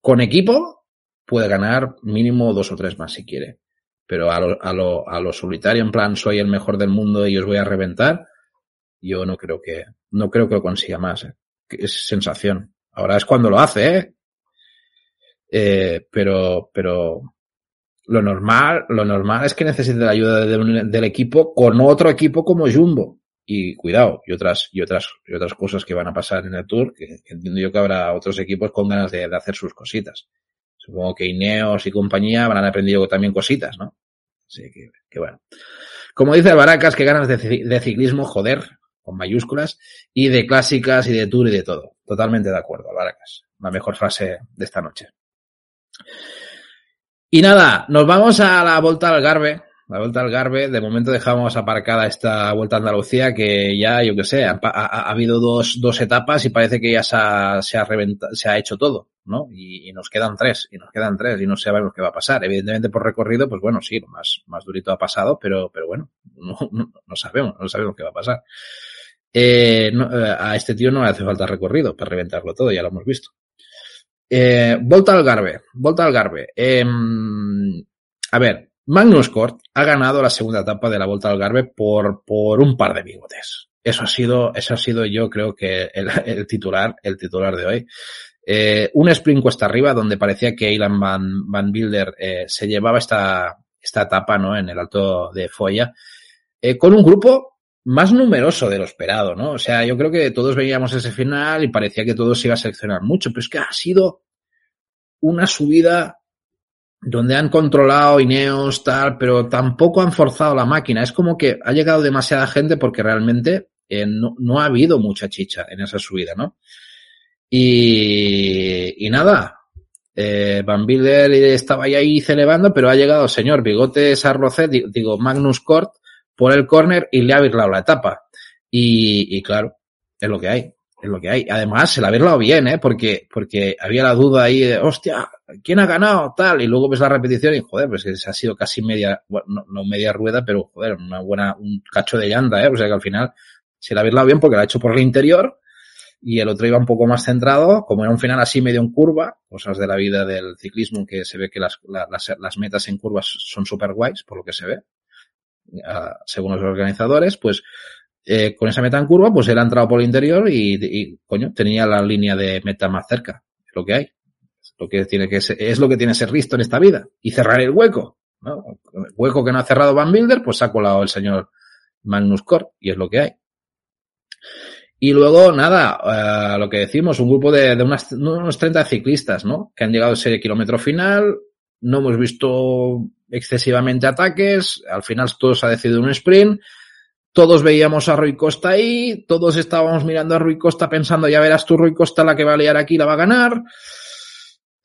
con equipo puede ganar mínimo dos o tres más si quiere. Pero a lo, a lo, a lo solitario, en plan, soy el mejor del mundo y os voy a reventar, yo no creo que, no creo que lo consiga más. ¿eh? Es sensación. Ahora es cuando lo hace, ¿eh? eh pero, pero lo normal, lo normal es que necesite la ayuda de, del equipo con otro equipo como Jumbo y cuidado, y otras, y otras, y otras cosas que van a pasar en el Tour, que, entiendo yo que habrá otros equipos con ganas de, de, hacer sus cositas. Supongo que Ineos y compañía habrán aprendido también cositas, ¿no? Así que, que bueno. Como dice Baracas, que ganas de, de, ciclismo, joder, con mayúsculas, y de clásicas y de Tour y de todo. Totalmente de acuerdo, Baracas. La mejor frase de esta noche. Y nada, nos vamos a la Volta al Garbe, la vuelta al Garbe, de momento dejamos aparcada esta vuelta a Andalucía que ya, yo que sé, ha, ha, ha habido dos, dos, etapas y parece que ya se ha, se reventado, se ha hecho todo, ¿no? Y, nos quedan tres, y nos quedan tres, y no sabemos qué va a pasar. Evidentemente por recorrido, pues bueno, sí, más, más durito ha pasado, pero, pero bueno, no, no, no sabemos, no sabemos qué va a pasar. Eh, no, a este tío no le hace falta recorrido para reventarlo todo, ya lo hemos visto. Eh, volta al Garbe, volta al Garbe. Eh, a ver, Magnus Cort ha ganado la segunda etapa de la Vuelta al Garbe por, por un par de bigotes. Eso ha sido, eso ha sido yo creo que el, el titular, el titular de hoy. Eh, un sprint cuesta arriba donde parecía que Ilan Van, Van Bilder eh, se llevaba esta, esta etapa, ¿no? En el alto de Foya, eh, con un grupo más numeroso de lo esperado, ¿no? O sea, yo creo que todos veíamos ese final y parecía que todo se iba a seleccionar mucho, pero es que ha sido una subida donde han controlado Ineos, tal, pero tampoco han forzado la máquina. Es como que ha llegado demasiada gente porque realmente eh, no, no, ha habido mucha chicha en esa subida, ¿no? Y, y nada, eh, Van Bilder estaba ahí celebrando, pero ha llegado señor Bigote Sarrocet, digo, Magnus Cort, por el córner y le ha virlado la etapa. Y, y claro, es lo que hay es lo que hay. Además, se la había bien, ¿eh? Porque, porque había la duda ahí de, hostia, ¿quién ha ganado? Tal. Y luego ves la repetición y, joder, pues se ha sido casi media, bueno, no, media rueda, pero, joder, una buena, un cacho de llanta, ¿eh? O sea que al final se la había bien porque la ha hecho por el interior y el otro iba un poco más centrado, como era un final así medio en curva, cosas de la vida del ciclismo que se ve que las, las, las metas en curvas son súper guays, por lo que se ve, según los organizadores, pues eh, con esa meta en curva, pues él ha entrado por el interior y, coño, tenía la línea de meta más cerca. Es lo que hay. Es lo que tiene que ser, es lo que tiene ser listo en esta vida. Y cerrar el hueco. ¿no? El hueco que no ha cerrado Van Bilder, pues ha colado el señor Magnus. Y es lo que hay. Y luego, nada, uh, lo que decimos, un grupo de, de unas, unos 30 ciclistas, ¿no? Que han llegado a ese kilómetro final. No hemos visto excesivamente ataques. Al final todo se ha decidido un sprint todos veíamos a Rui Costa ahí, todos estábamos mirando a Rui Costa pensando, ya verás tú Rui Costa la que va a liar aquí, la va a ganar.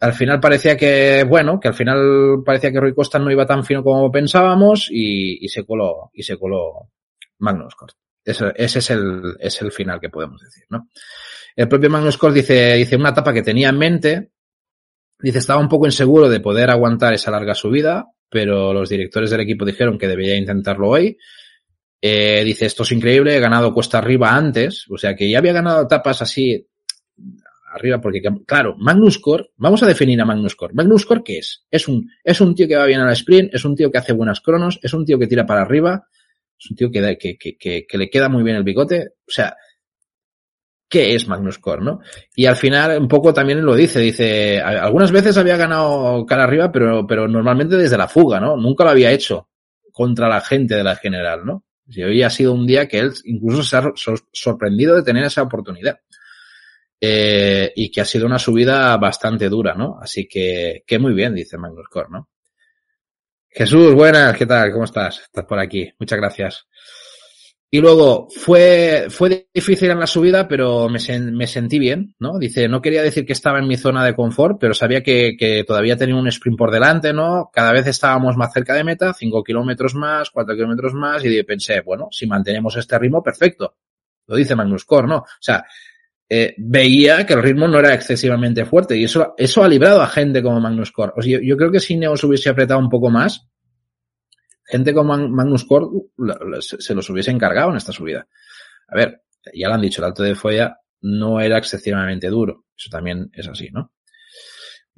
Al final parecía que, bueno, que al final parecía que Rui Costa no iba tan fino como pensábamos y, y se coló, y se coló Magnus Cort. Ese, ese, es el, es el final que podemos decir, ¿no? El propio Magnus Cort dice, dice una etapa que tenía en mente, dice estaba un poco inseguro de poder aguantar esa larga subida, pero los directores del equipo dijeron que debía intentarlo hoy eh, dice, esto es increíble, he ganado cuesta arriba antes, o sea que ya había ganado etapas así arriba, porque claro, Magnus Core, vamos a definir a Magnus Core. Magnus Core, ¿qué es? Es un, es un tío que va bien al sprint, es un tío que hace buenas cronos, es un tío que tira para arriba, es un tío que, que, que, que, que le queda muy bien el bigote, o sea, qué es Magnus Core, ¿no? Y al final un poco también lo dice, dice, algunas veces había ganado cara arriba, pero, pero normalmente desde la fuga, ¿no? Nunca lo había hecho contra la gente de la general, ¿no? Y hoy ha sido un día que él incluso se ha sorprendido de tener esa oportunidad. Eh, y que ha sido una subida bastante dura, ¿no? Así que, que muy bien, dice Magnus Core, ¿no? Jesús, buenas, ¿qué tal? ¿Cómo estás? Estás por aquí. Muchas gracias. Y luego, fue, fue difícil en la subida, pero me, me, sentí bien, ¿no? Dice, no quería decir que estaba en mi zona de confort, pero sabía que, que todavía tenía un sprint por delante, ¿no? Cada vez estábamos más cerca de meta, cinco kilómetros más, cuatro kilómetros más, y pensé, bueno, si mantenemos este ritmo, perfecto. Lo dice Magnus Core, ¿no? O sea, eh, veía que el ritmo no era excesivamente fuerte, y eso, eso ha librado a gente como Magnus Core. O sea, yo, yo creo que si Neos hubiese apretado un poco más, gente como Magnus Core se los hubiese encargado en esta subida. A ver, ya lo han dicho, el alto de Foya no era excesivamente duro. Eso también es así, ¿no?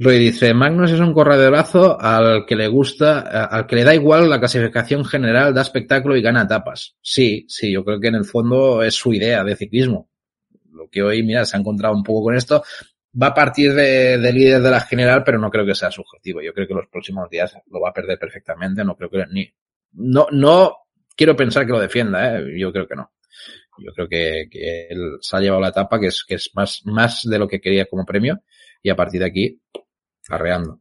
Roy dice, Magnus es un correderazo al que le gusta, al que le da igual la clasificación general, da espectáculo y gana etapas. Sí, sí, yo creo que en el fondo es su idea de ciclismo. Lo que hoy, mira, se ha encontrado un poco con esto. Va a partir de, de líder de la general, pero no creo que sea su objetivo. Yo creo que los próximos días lo va a perder perfectamente. No creo que ni, no, no quiero pensar que lo defienda, ¿eh? yo creo que no. Yo creo que, que él se ha llevado la etapa, que es, que es más, más de lo que quería como premio, y a partir de aquí, arreando.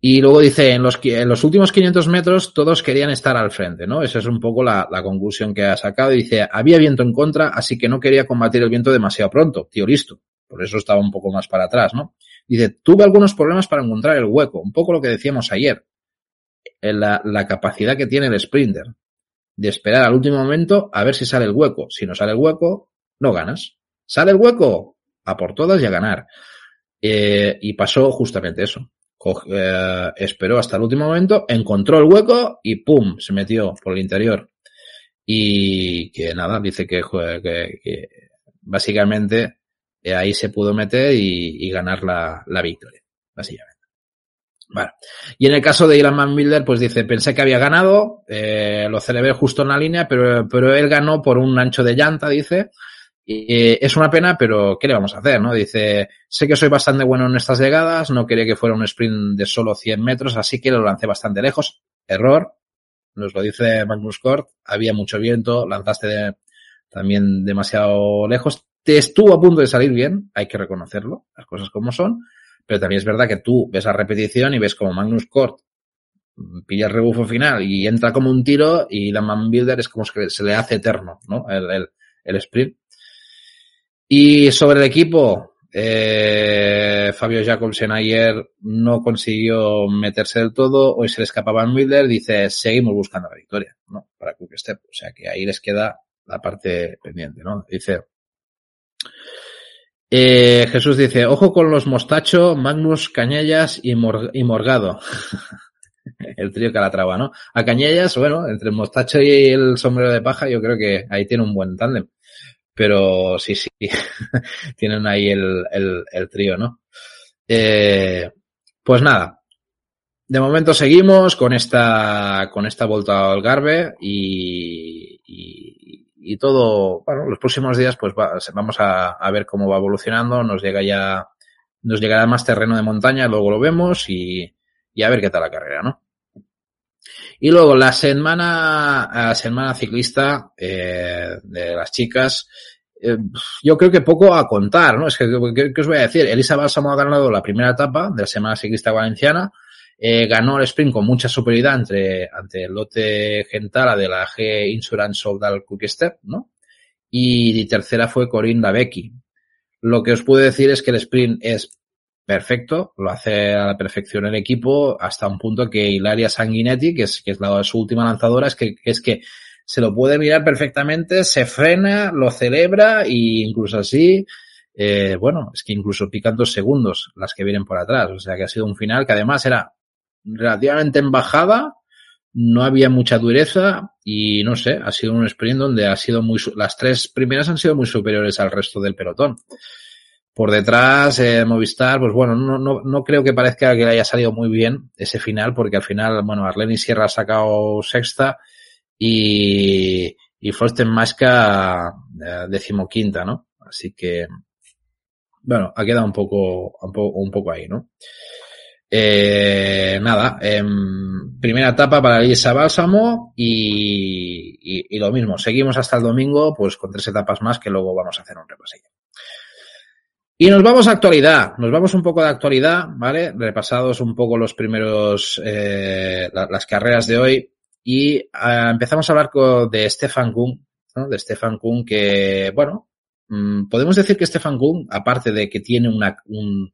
Y luego dice, en los, en los últimos 500 metros todos querían estar al frente, ¿no? Esa es un poco la, la conclusión que ha sacado. dice, había viento en contra, así que no quería combatir el viento demasiado pronto, tío listo. Por eso estaba un poco más para atrás, ¿no? Dice, tuve algunos problemas para encontrar el hueco, un poco lo que decíamos ayer la, la capacidad que tiene el sprinter de esperar al último momento a ver si sale el hueco. Si no sale el hueco, no ganas. ¿Sale el hueco? A por todas y a ganar. Eh, y pasó justamente eso. eh, esperó hasta el último momento, encontró el hueco y ¡pum! se metió por el interior. Y que nada, dice que, que, que básicamente eh, ahí se pudo meter y, y ganar la, la victoria. Básicamente. Y en el caso de Ilan Van pues dice, pensé que había ganado, eh, lo celebré justo en la línea, pero, pero él ganó por un ancho de llanta, dice. Eh, es una pena, pero ¿qué le vamos a hacer, no? Dice, sé que soy bastante bueno en estas llegadas, no quería que fuera un sprint de solo 100 metros, así que lo lancé bastante lejos. Error. Nos lo dice Magnus Kort, había mucho viento, lanzaste también demasiado lejos. Te estuvo a punto de salir bien, hay que reconocerlo, las cosas como son pero también es verdad que tú ves la repetición y ves como Magnus Kort pilla el rebufo final y entra como un tiro y la Man Builder es como que se le hace eterno, ¿no? El, el, el sprint. Y sobre el equipo, eh, Fabio Jacobsen ayer no consiguió meterse del todo, hoy se le escapaba Van Builder, dice, seguimos buscando la victoria, ¿no? Para Quick Step. O sea que ahí les queda la parte pendiente, ¿no? Dice, eh, Jesús dice, ojo con los Mostacho, Magnus, Cañellas y, Mor y Morgado. el trío Calatrava, ¿no? A Cañellas, bueno, entre el Mostacho y el sombrero de paja, yo creo que ahí tiene un buen tándem. Pero sí, sí, tienen ahí el, el, el trío, ¿no? Eh, pues nada. De momento seguimos con esta, con esta vuelta al Garbe y, y, y todo, bueno, los próximos días pues va, vamos a, a, ver cómo va evolucionando, nos llega ya, nos llegará más terreno de montaña, luego lo vemos y, y a ver qué tal la carrera, ¿no? Y luego la semana, la semana ciclista eh, de las chicas, eh, yo creo que poco a contar, ¿no? Es que, ¿qué, os voy a decir? Elisa Balsamo ha ganado la primera etapa de la semana ciclista valenciana, eh, ganó el sprint con mucha superioridad entre, ante el lote Gentara de la G Insurance Soldal Quick ¿no? Y tercera fue Corinne Lavecchi. Lo que os puedo decir es que el sprint es perfecto, lo hace a la perfección el equipo, hasta un punto que Hilaria Sanguinetti, que es, que es la, su última lanzadora, es que, es que se lo puede mirar perfectamente, se frena, lo celebra e incluso así eh, bueno, es que incluso pican dos segundos las que vienen por atrás. O sea que ha sido un final que además era relativamente en bajada, no había mucha dureza y no sé, ha sido un sprint donde ha sido muy, las tres primeras han sido muy superiores al resto del pelotón. Por detrás, eh, Movistar, pues bueno, no, no, no creo que parezca que le haya salido muy bien ese final, porque al final, bueno, Arlene Sierra ha sacado sexta y, y Frosten Masca eh, decimoquinta, ¿no? Así que, bueno, ha quedado un poco, un poco, un poco ahí, ¿no? Eh, nada, eh, primera etapa para Elisa Bálsamo y, y, y, lo mismo, seguimos hasta el domingo pues con tres etapas más que luego vamos a hacer un repasillo. Y nos vamos a actualidad, nos vamos un poco de actualidad, ¿vale? Repasados un poco los primeros, eh, las carreras de hoy y eh, empezamos a hablar con, de Stefan Kuhn, ¿no? De Stefan Kuhn que, bueno, mmm, podemos decir que Stefan Kuhn, aparte de que tiene una, un,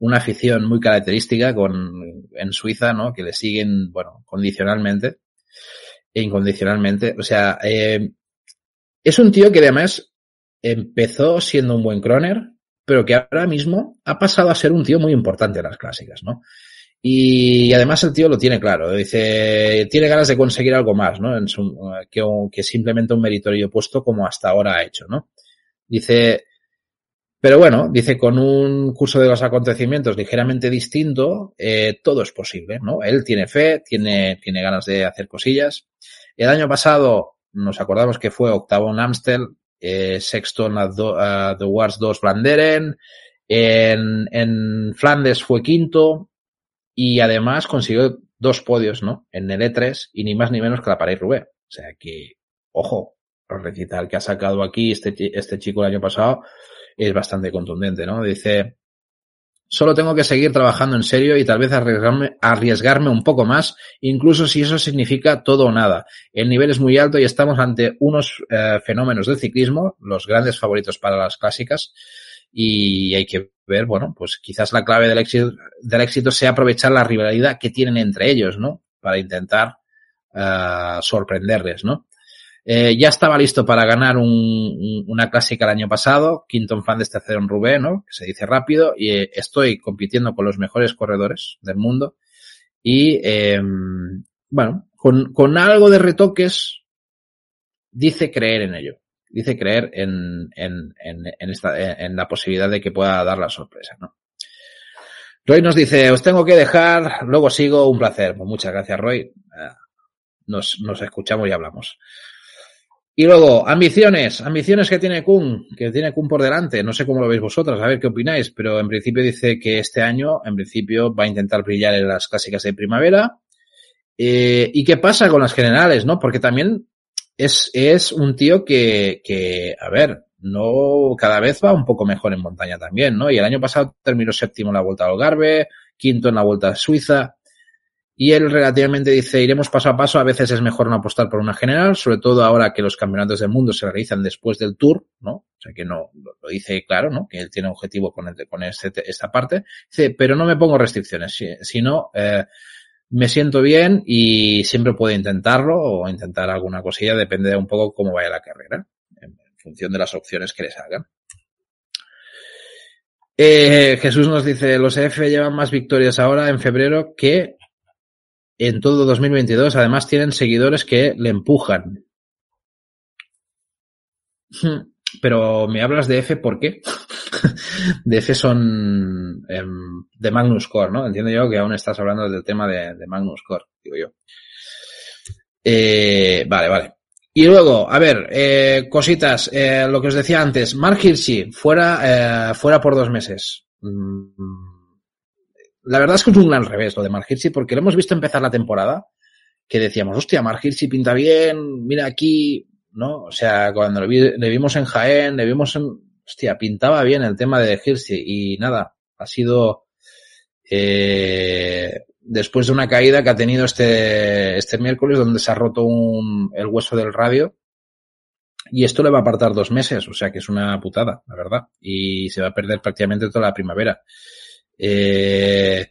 una afición muy característica con, en Suiza, ¿no? Que le siguen, bueno, condicionalmente e incondicionalmente. O sea, eh, es un tío que además empezó siendo un buen croner, pero que ahora mismo ha pasado a ser un tío muy importante en las clásicas, ¿no? Y, además el tío lo tiene claro, dice, tiene ganas de conseguir algo más, ¿no? En su, que, que simplemente un meritorio puesto como hasta ahora ha hecho, ¿no? Dice, pero bueno, dice, con un curso de los acontecimientos ligeramente distinto, eh, todo es posible, ¿no? Él tiene fe, tiene, tiene ganas de hacer cosillas. El año pasado nos acordamos que fue octavo en Amstel, eh, sexto en do, uh, The Wars 2 Flanderen, en, en Flandes fue quinto y además consiguió dos podios, ¿no? En el E3 y ni más ni menos que la París-Roubaix. O sea que, ojo, el recital que ha sacado aquí este, este chico el año pasado es bastante contundente, ¿no? Dice, solo tengo que seguir trabajando en serio y tal vez arriesgarme, arriesgarme un poco más, incluso si eso significa todo o nada. El nivel es muy alto y estamos ante unos eh, fenómenos del ciclismo, los grandes favoritos para las clásicas, y hay que ver, bueno, pues quizás la clave del éxito, del éxito sea aprovechar la rivalidad que tienen entre ellos, ¿no? Para intentar uh, sorprenderles, ¿no? Eh, ya estaba listo para ganar un, una clásica el año pasado, quinto en Flandes, tercero en Roubaix, ¿no? Que se dice rápido, y eh, estoy compitiendo con los mejores corredores del mundo. Y, eh, bueno, con, con algo de retoques, dice creer en ello. Dice creer en, en, en, en esta, en la posibilidad de que pueda dar la sorpresa, ¿no? Roy nos dice, os tengo que dejar, luego sigo, un placer. Pues muchas gracias, Roy. Nos, nos escuchamos y hablamos. Y luego, ambiciones, ambiciones que tiene Kun, que tiene Kun por delante. No sé cómo lo veis vosotras, a ver qué opináis, pero en principio dice que este año, en principio, va a intentar brillar en las clásicas de primavera. Eh, ¿Y qué pasa con las generales, no? Porque también es, es un tío que, que, a ver, no, cada vez va un poco mejor en montaña también, ¿no? Y el año pasado terminó séptimo en la Vuelta al Algarve, quinto en la Vuelta a Suiza. Y él relativamente dice, iremos paso a paso, a veces es mejor no apostar por una general, sobre todo ahora que los campeonatos del mundo se realizan después del tour, ¿no? O sea que no, lo dice claro, ¿no? Que él tiene objetivo con, el, con este, esta parte. Dice, pero no me pongo restricciones, si, si no, eh, me siento bien y siempre puedo intentarlo o intentar alguna cosilla, depende de un poco cómo vaya la carrera, en función de las opciones que les hagan. Eh, Jesús nos dice, los EF llevan más victorias ahora en febrero que en todo 2022. Además tienen seguidores que le empujan. Pero me hablas de F, ¿por qué? de F son eh, de Magnus Core, ¿no? Entiendo yo que aún estás hablando del tema de, de Magnus Core, digo yo. Eh, vale, vale. Y luego, a ver, eh, cositas, eh, lo que os decía antes, Mark Hirschi, fuera, eh, fuera por dos meses. Mm la verdad es que es un gran revés lo de Mark Hirschi, porque lo hemos visto empezar la temporada, que decíamos, hostia, Mark Hirschi pinta bien, mira aquí, ¿no? O sea, cuando le, vi, le vimos en Jaén, le vimos en, hostia, pintaba bien el tema de Hirschi y nada, ha sido, eh, después de una caída que ha tenido este, este miércoles donde se ha roto un, el hueso del radio, y esto le va a apartar dos meses, o sea que es una putada, la verdad. Y se va a perder prácticamente toda la primavera. Eh,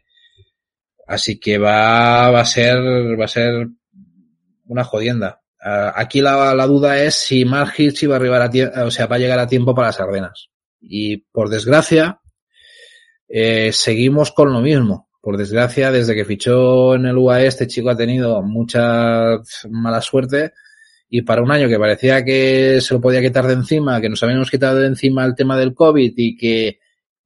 así que va, va a ser, va a ser una jodienda. Uh, aquí la, la, duda es si Mark Hirschi va a arribar a tiempo, o sea, va a llegar a tiempo para las Ardenas. Y por desgracia, eh, seguimos con lo mismo. Por desgracia, desde que fichó en el UAE, este chico ha tenido mucha mala suerte. Y para un año que parecía que se lo podía quitar de encima, que nos habíamos quitado de encima el tema del COVID y que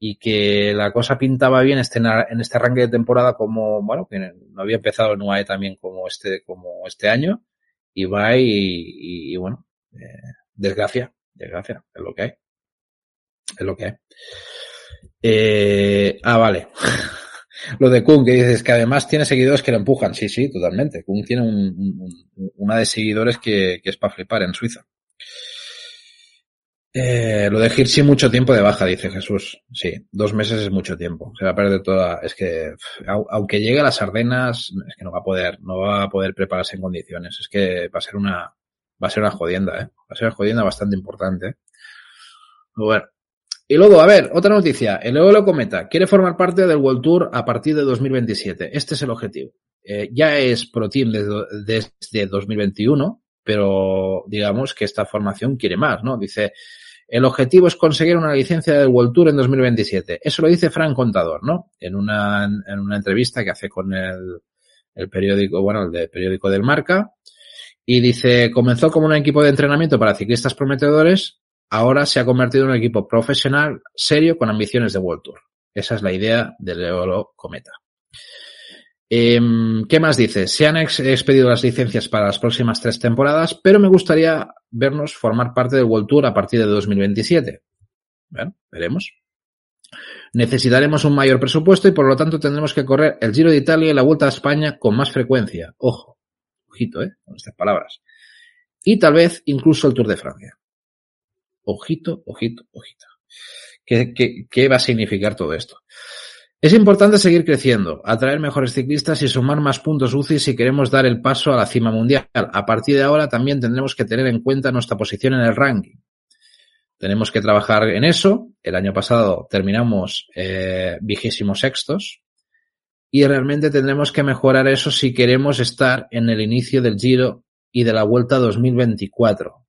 y que la cosa pintaba bien este, en este arranque de temporada como, bueno, que no había empezado en UAE también como este, como este año, y va y, y, bueno, eh, desgracia, desgracia, es lo que hay. Es lo que hay. Eh, ah, vale. lo de Kun, que dices que además tiene seguidores que lo empujan. Sí, sí, totalmente. Kun tiene una de seguidores que, que es para flipar en Suiza. Eh, lo de Hirschi mucho tiempo de baja, dice Jesús. Sí, dos meses es mucho tiempo. Se va a perder toda. Es que, aunque llegue a las Ardenas, es que no va a poder, no va a poder prepararse en condiciones. Es que va a ser una, va a ser una jodienda, ¿eh? Va a ser una jodienda bastante importante. ¿eh? Bueno. Y luego, a ver, otra noticia. El Eolo Cometa quiere formar parte del World Tour a partir de 2027. Este es el objetivo. Eh, ya es Pro Team desde, desde 2021, pero digamos que esta formación quiere más, ¿no? Dice, el objetivo es conseguir una licencia del World Tour en 2027. Eso lo dice Frank Contador, ¿no? En una, en una entrevista que hace con el, el periódico, bueno, el periódico del Marca. Y dice, comenzó como un equipo de entrenamiento para ciclistas prometedores, ahora se ha convertido en un equipo profesional, serio, con ambiciones de World Tour. Esa es la idea del Eolo Cometa. Em, ¿Qué más dice? Se han expedido las licencias para las próximas tres temporadas, pero me gustaría vernos formar parte del World Tour a partir de 2027. Bueno, veremos. Necesitaremos un mayor presupuesto y por lo tanto tendremos que correr el Giro de Italia y la Vuelta a España con más frecuencia. Ojo, ojito, eh, con estas palabras. Y tal vez incluso el Tour de Francia. Ojito, ojito, ojito. ¿Qué, qué, qué va a significar todo esto? Es importante seguir creciendo, atraer mejores ciclistas y sumar más puntos UCI si queremos dar el paso a la cima mundial. A partir de ahora también tendremos que tener en cuenta nuestra posición en el ranking. Tenemos que trabajar en eso. El año pasado terminamos eh, vigísimos sextos y realmente tendremos que mejorar eso si queremos estar en el inicio del Giro y de la Vuelta 2024.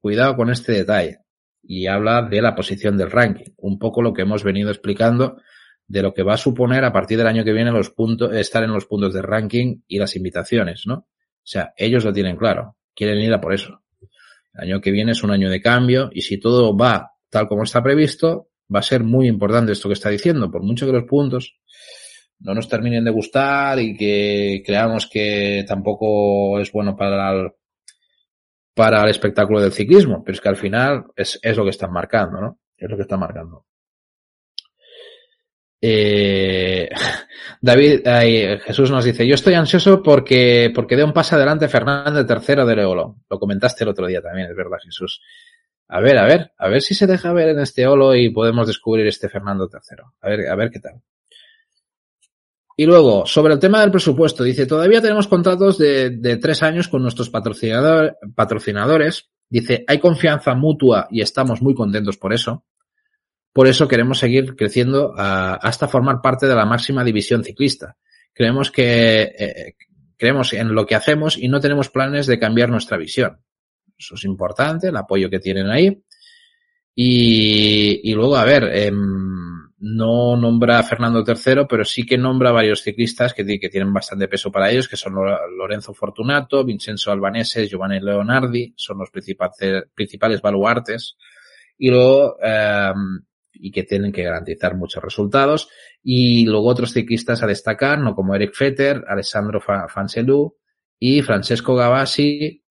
Cuidado con este detalle. Y habla de la posición del ranking, un poco lo que hemos venido explicando de lo que va a suponer a partir del año que viene los puntos, estar en los puntos de ranking y las invitaciones, ¿no? O sea, ellos lo tienen claro, quieren ir a por eso. El año que viene es un año de cambio y si todo va tal como está previsto, va a ser muy importante esto que está diciendo, por mucho que los puntos no nos terminen de gustar y que creamos que tampoco es bueno para el, para el espectáculo del ciclismo, pero es que al final es, es lo que están marcando, ¿no? Es lo que están marcando. Eh, David, Jesús nos dice, yo estoy ansioso porque, porque de un paso adelante Fernando III de Leolo. Lo comentaste el otro día también, es verdad, Jesús. A ver, a ver, a ver si se deja ver en este Olo y podemos descubrir este Fernando III. A ver, a ver qué tal. Y luego, sobre el tema del presupuesto, dice, todavía tenemos contratos de, de tres años con nuestros patrocinador, patrocinadores. Dice, hay confianza mutua y estamos muy contentos por eso. Por eso queremos seguir creciendo hasta formar parte de la máxima división ciclista. Creemos que eh, creemos en lo que hacemos y no tenemos planes de cambiar nuestra visión. Eso es importante, el apoyo que tienen ahí. Y, luego, a ver, em, no nombra a Fernando III, pero sí que nombra a varios ciclistas que, que, tienen bastante peso para ellos, que son Lorenzo Fortunato, Vincenzo Albanese, Giovanni Leonardi, son los principales, principales baluartes. Y luego, eh, y que tienen que garantizar muchos resultados. Y luego otros ciclistas a destacar, no como Eric Fetter, Alessandro Fancelou y Francesco Gavassi,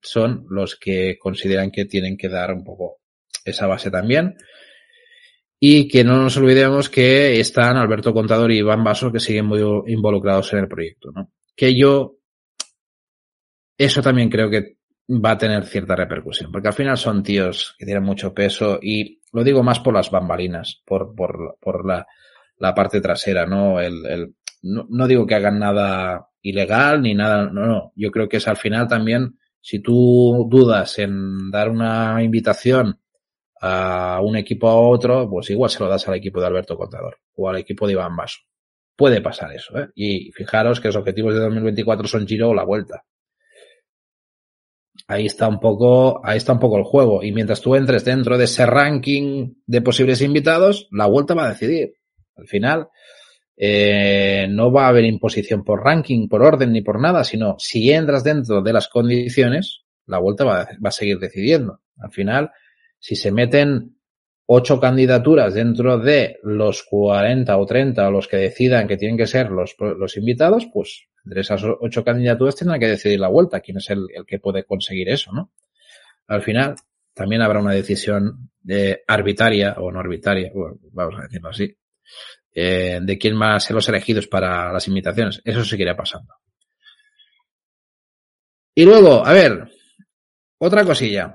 son los que consideran que tienen que dar un poco esa base también. Y que no nos olvidemos que están Alberto Contador y Iván Basso que siguen muy involucrados en el proyecto, ¿no? Que yo, eso también creo que va a tener cierta repercusión, porque al final son tíos que tienen mucho peso y lo digo más por las bambalinas, por, por, por la, la parte trasera, ¿no? El, el, no, no digo que hagan nada ilegal ni nada, no, no, yo creo que es al final también, si tú dudas en dar una invitación a un equipo a otro, pues igual se lo das al equipo de Alberto Contador o al equipo de Iván Basso. Puede pasar eso, ¿eh? Y fijaros que los objetivos de 2024 son Giro o la Vuelta ahí está un poco, ahí está un poco el juego. Y mientras tú entres dentro de ese ranking de posibles invitados, la vuelta va a decidir. Al final, eh, no va a haber imposición por ranking, por orden ni por nada, sino si entras dentro de las condiciones, la vuelta va, va a seguir decidiendo. Al final, si se meten ocho candidaturas dentro de los 40 o 30 o los que decidan que tienen que ser los, los invitados, pues entre esas ocho candidaturas tendrán que decidir la vuelta, quién es el, el, que puede conseguir eso, ¿no? Al final, también habrá una decisión eh, arbitraria o no arbitraria, vamos a decirlo así, eh, de quién van a ser los elegidos para las invitaciones. Eso seguirá pasando. Y luego, a ver, otra cosilla.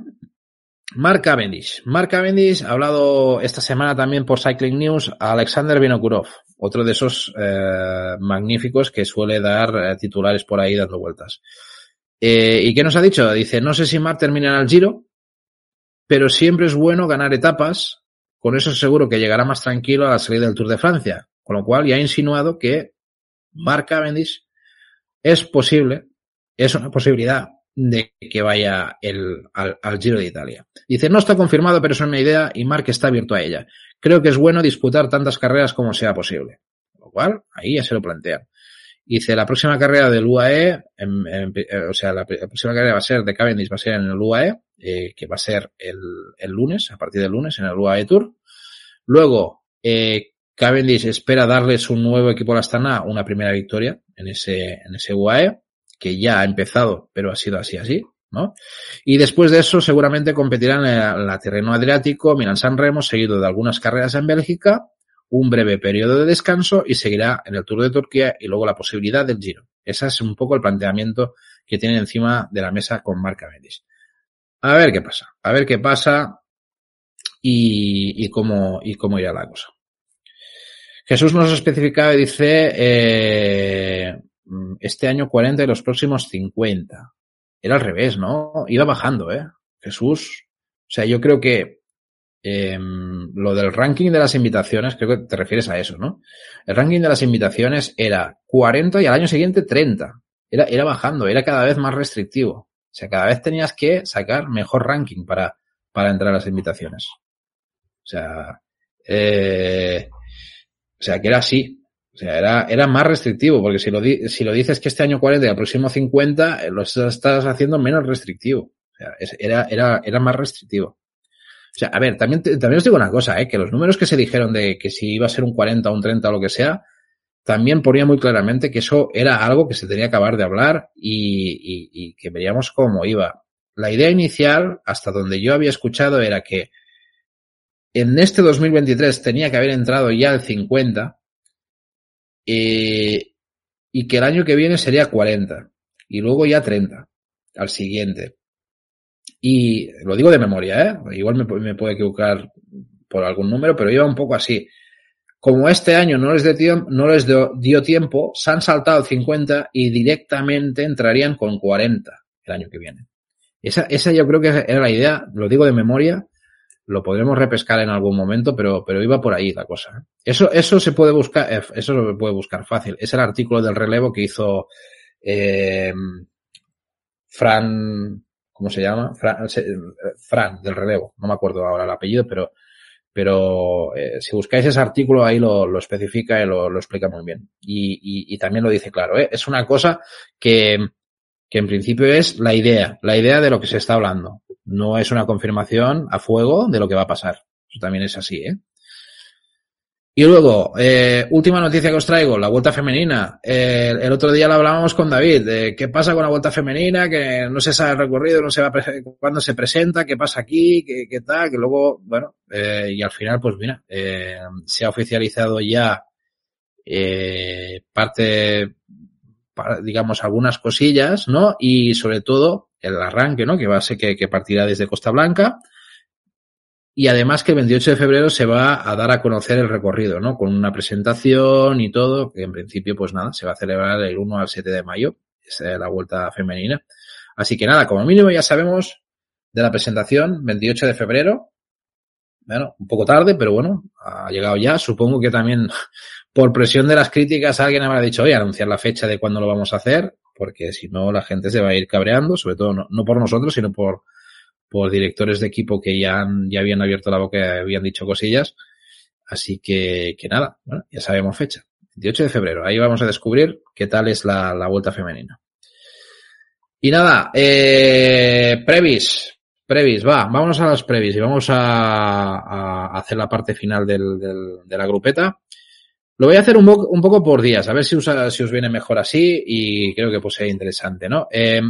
Mark Cavendish. Mark Cavendish ha hablado esta semana también por Cycling News a Alexander Vinokurov, otro de esos eh, magníficos que suele dar eh, titulares por ahí dando vueltas. Eh, ¿Y qué nos ha dicho? Dice, no sé si Mark termina en el Giro, pero siempre es bueno ganar etapas. Con eso seguro que llegará más tranquilo a la salida del Tour de Francia. Con lo cual ya ha insinuado que Mark Cavendish es posible, es una posibilidad de que vaya el, al, al, Giro de Italia. Dice, no está confirmado, pero es una idea y Mark está abierto a ella. Creo que es bueno disputar tantas carreras como sea posible. Lo cual, ahí ya se lo plantean. Dice, la próxima carrera del UAE, en, o sea, la, próxima carrera va a ser de Cavendish, va a ser en el UAE, eh, que va a ser el, el, lunes, a partir del lunes, en el UAE Tour. Luego, eh, Cavendish espera darles un nuevo equipo la Astana una primera victoria en ese, en ese UAE, que ya ha empezado, pero ha sido así, así, ¿no? Y después de eso, seguramente competirán en la terreno adriático, Milan San Remo, seguido de algunas carreras en Bélgica, un breve periodo de descanso y seguirá en el Tour de Turquía y luego la posibilidad del Giro. Ese es un poco el planteamiento que tienen encima de la mesa con Mark Cavendish. A ver qué pasa, a ver qué pasa y, y cómo, y cómo irá la cosa. Jesús nos especificaba y dice, eh, este año 40 y los próximos 50. Era al revés, ¿no? Iba bajando, ¿eh? Jesús. O sea, yo creo que eh, lo del ranking de las invitaciones, creo que te refieres a eso, ¿no? El ranking de las invitaciones era 40 y al año siguiente 30. Era, era bajando, era cada vez más restrictivo. O sea, cada vez tenías que sacar mejor ranking para, para entrar a las invitaciones. O sea, eh, o sea, que era así. O sea, era, era más restrictivo, porque si lo, di, si lo dices que este año 40 y el próximo 50, lo estás haciendo menos restrictivo. O sea, era, era, era más restrictivo. O sea, a ver, también, también os digo una cosa, ¿eh? que los números que se dijeron de que si iba a ser un 40 o un 30 o lo que sea, también ponía muy claramente que eso era algo que se tenía que acabar de hablar y, y, y que veríamos cómo iba. La idea inicial, hasta donde yo había escuchado, era que en este 2023 tenía que haber entrado ya el 50 eh, y que el año que viene sería 40 y luego ya 30 al siguiente. Y lo digo de memoria, ¿eh? Igual me, me puedo equivocar por algún número, pero iba un poco así. Como este año no les, dio, no les dio, tiempo, se han saltado el 50 y directamente entrarían con 40 el año que viene. Esa, esa yo creo que era la idea, lo digo de memoria, lo podremos repescar en algún momento, pero, pero iba por ahí la cosa. ¿eh? Eso, eso se puede buscar, eh, eso se puede buscar fácil. Es el artículo del relevo que hizo eh, Fran, ¿cómo se llama? Fran, Fran, del relevo. No me acuerdo ahora el apellido, pero, pero eh, si buscáis ese artículo ahí lo, lo especifica y lo, lo, explica muy bien. Y, y, y también lo dice claro. ¿eh? Es una cosa que, que en principio es la idea, la idea de lo que se está hablando. No es una confirmación a fuego de lo que va a pasar. Eso también es así, ¿eh? Y luego, eh, última noticia que os traigo, la vuelta femenina. Eh, el otro día la hablábamos con David, de qué pasa con la vuelta femenina, que no se sabe el recorrido, no se va cuándo se presenta, qué pasa aquí, qué, qué tal, que luego, bueno, eh, y al final, pues mira, eh, se ha oficializado ya eh, parte, digamos, algunas cosillas, ¿no? Y sobre todo, el arranque, ¿no? Que va a ser que, que partirá desde Costa Blanca. Y además que el 28 de febrero se va a dar a conocer el recorrido, ¿no? Con una presentación y todo, que en principio, pues nada, se va a celebrar el 1 al 7 de mayo, es la vuelta femenina. Así que nada, como mínimo ya sabemos de la presentación, 28 de febrero. Bueno, un poco tarde, pero bueno, ha llegado ya. Supongo que también por presión de las críticas alguien habrá dicho, oye, anunciar la fecha de cuándo lo vamos a hacer porque si no la gente se va a ir cabreando, sobre todo no, no por nosotros, sino por, por directores de equipo que ya, han, ya habían abierto la boca y habían dicho cosillas. Así que, que nada, bueno, ya sabemos fecha. 28 de febrero. Ahí vamos a descubrir qué tal es la, la vuelta femenina. Y nada, eh, previs. Previs, va, vámonos a las previs y vamos a, a hacer la parte final del, del, de la grupeta. Lo voy a hacer un, poco, por días, a ver si, usa, si os viene mejor así y creo que pues sea interesante, ¿no? Eh,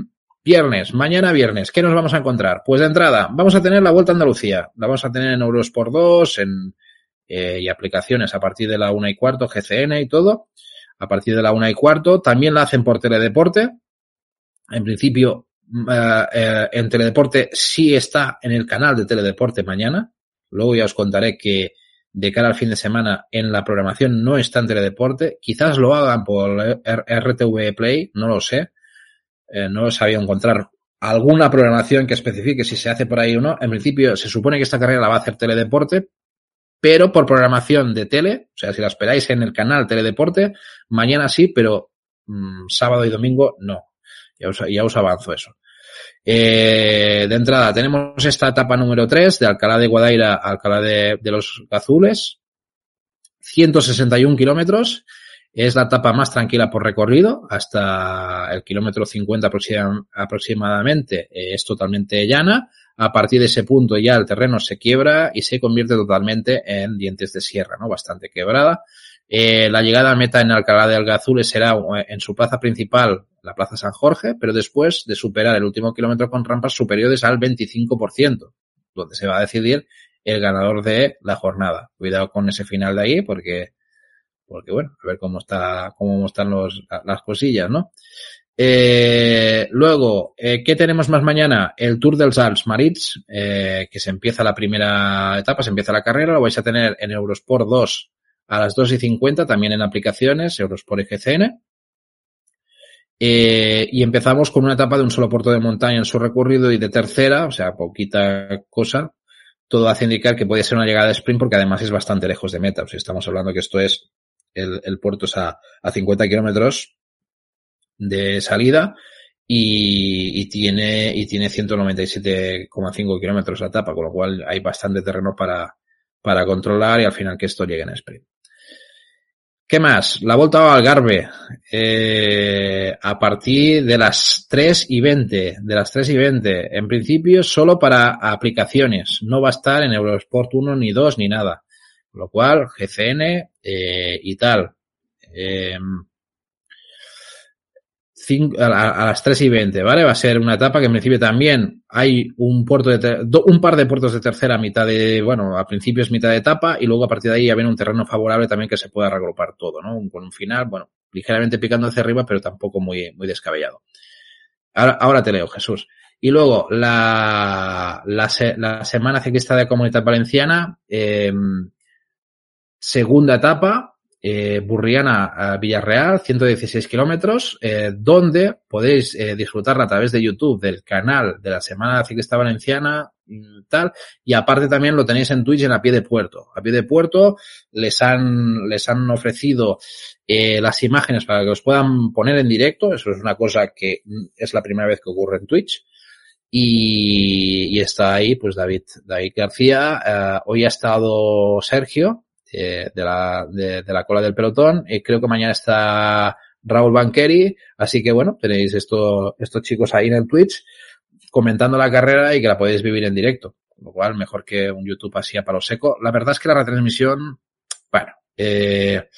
Viernes, mañana viernes, ¿qué nos vamos a encontrar? Pues de entrada, vamos a tener la Vuelta a Andalucía. La vamos a tener en Eurosport 2 en, eh, y aplicaciones a partir de la una y cuarto, GCN y todo. A partir de la una y cuarto. También la hacen por Teledeporte. En principio, eh, eh, en Teledeporte sí está en el canal de Teledeporte mañana. Luego ya os contaré que de cara al fin de semana en la programación no está en Teledeporte. Quizás lo hagan por RTV Play, no lo sé. Eh, no sabía encontrar alguna programación que especifique si se hace por ahí o no. En principio se supone que esta carrera la va a hacer Teledeporte, pero por programación de tele, o sea, si la esperáis en el canal Teledeporte, mañana sí, pero mm, sábado y domingo no. Ya os, ya os avanzo eso. Eh, de entrada tenemos esta etapa número 3 de Alcalá de Guadaira a Alcalá de, los Azules. 161 kilómetros es la etapa más tranquila por recorrido, hasta el kilómetro 50 aproximadamente eh, es totalmente llana. A partir de ese punto ya el terreno se quiebra y se convierte totalmente en dientes de sierra, ¿no? Bastante quebrada. Eh, la llegada a meta en Alcalá de Algazules será en su plaza principal, la Plaza San Jorge, pero después de superar el último kilómetro con rampas superiores al 25%, donde se va a decidir el ganador de la jornada. Cuidado con ese final de ahí porque porque bueno, a ver cómo está, cómo están los, las cosillas, ¿no? Eh, luego, eh, ¿qué tenemos más mañana? El Tour dels Alps Marits, eh, que se empieza la primera etapa, se empieza la carrera, lo vais a tener en Eurosport 2 a las 2 y 50, también en aplicaciones, Eurosport y GCN. Eh, y empezamos con una etapa de un solo puerto de montaña en su recorrido y de tercera, o sea, poquita cosa. Todo hace indicar que puede ser una llegada de sprint porque además es bastante lejos de meta. O sea, estamos hablando que esto es el, puerto es a, a 50 kilómetros de salida y, y, tiene, y tiene 197,5 kilómetros la etapa, con lo cual hay bastante terreno para, para controlar y al final que esto llegue en sprint. ¿Qué más? La vuelta a Algarve, eh, a partir de las 3 y 20, de las 3 y 20, en principio solo para aplicaciones, no va a estar en Eurosport 1 ni 2 ni nada lo cual, GCN eh, y tal. Eh, a, las 3 y 20, ¿vale? Va a ser una etapa que en principio también hay un puerto de un par de puertos de tercera mitad de, bueno, a principio es mitad de etapa y luego a partir de ahí ya viene un terreno favorable también que se pueda reagrupar todo, ¿no? Con un final, bueno, ligeramente picando hacia arriba, pero tampoco muy, muy descabellado. Ahora, ahora te leo, Jesús. Y luego, la, la, la Semana Ciclista de Comunidad Valenciana, eh, Segunda etapa, eh, Burriana a Villarreal, 116 kilómetros, eh, donde podéis eh, disfrutarla a través de YouTube del canal de la Semana Ciclista Valenciana y tal, y aparte también lo tenéis en Twitch en a pie de puerto. A pie de puerto les han, les han ofrecido eh, las imágenes para que os puedan poner en directo, eso es una cosa que es la primera vez que ocurre en Twitch. Y, y está ahí, pues David, David García, eh, hoy ha estado Sergio, eh, de, la, de, la cola del pelotón. y creo que mañana está Raúl Banqueri, así que bueno, tenéis esto, estos chicos ahí en el Twitch comentando la carrera y que la podéis vivir en directo. Lo cual, mejor que un YouTube así a palo seco. La verdad es que la retransmisión, bueno, eh,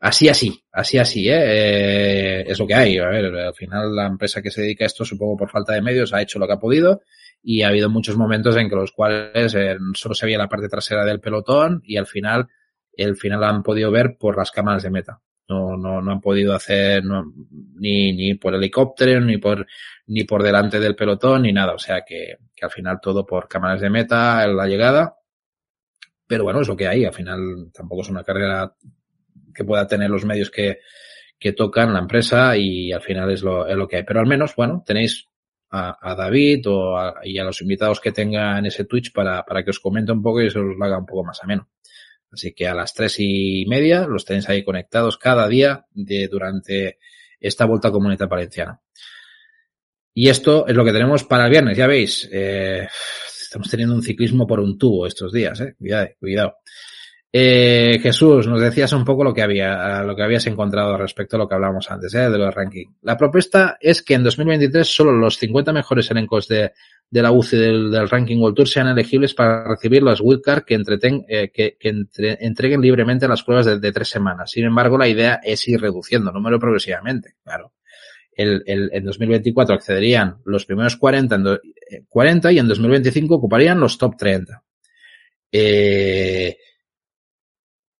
así, así, así, así, ¿eh? ¿eh? es lo que hay. A ver, al final la empresa que se dedica a esto, supongo por falta de medios, ha hecho lo que ha podido y ha habido muchos momentos en que los cuales eh, solo se veía la parte trasera del pelotón y al final el final han podido ver por las cámaras de meta. No, no, no han podido hacer ni, ni por helicóptero, ni por, ni por delante del pelotón, ni nada. O sea que, que al final todo por cámaras de meta en la llegada. Pero bueno, es lo que hay. Al final tampoco es una carrera que pueda tener los medios que, que tocan la empresa y al final es lo, es lo que hay. Pero al menos, bueno, tenéis a, a David o a, y a los invitados que tengan ese Twitch para, para que os comente un poco y se os lo haga un poco más ameno. Así que a las tres y media los tenéis ahí conectados cada día de, durante esta vuelta comunitaria valenciana. Y esto es lo que tenemos para el viernes, ya veis. Eh, estamos teniendo un ciclismo por un tubo estos días, eh. Cuidado, cuidado. Eh, Jesús, nos decías un poco lo que había, lo que habías encontrado respecto a lo que hablábamos antes, ¿eh? de los rankings. La propuesta es que en 2023 solo los 50 mejores elencos de, la UCI del, del, ranking World Tour sean elegibles para recibir las wildcards eh, que, que entre, entreguen libremente las pruebas de, tres semanas. Sin embargo, la idea es ir reduciendo el número progresivamente, claro. en 2024 accederían los primeros 40, en do, 40 y en 2025 ocuparían los top 30. Eh,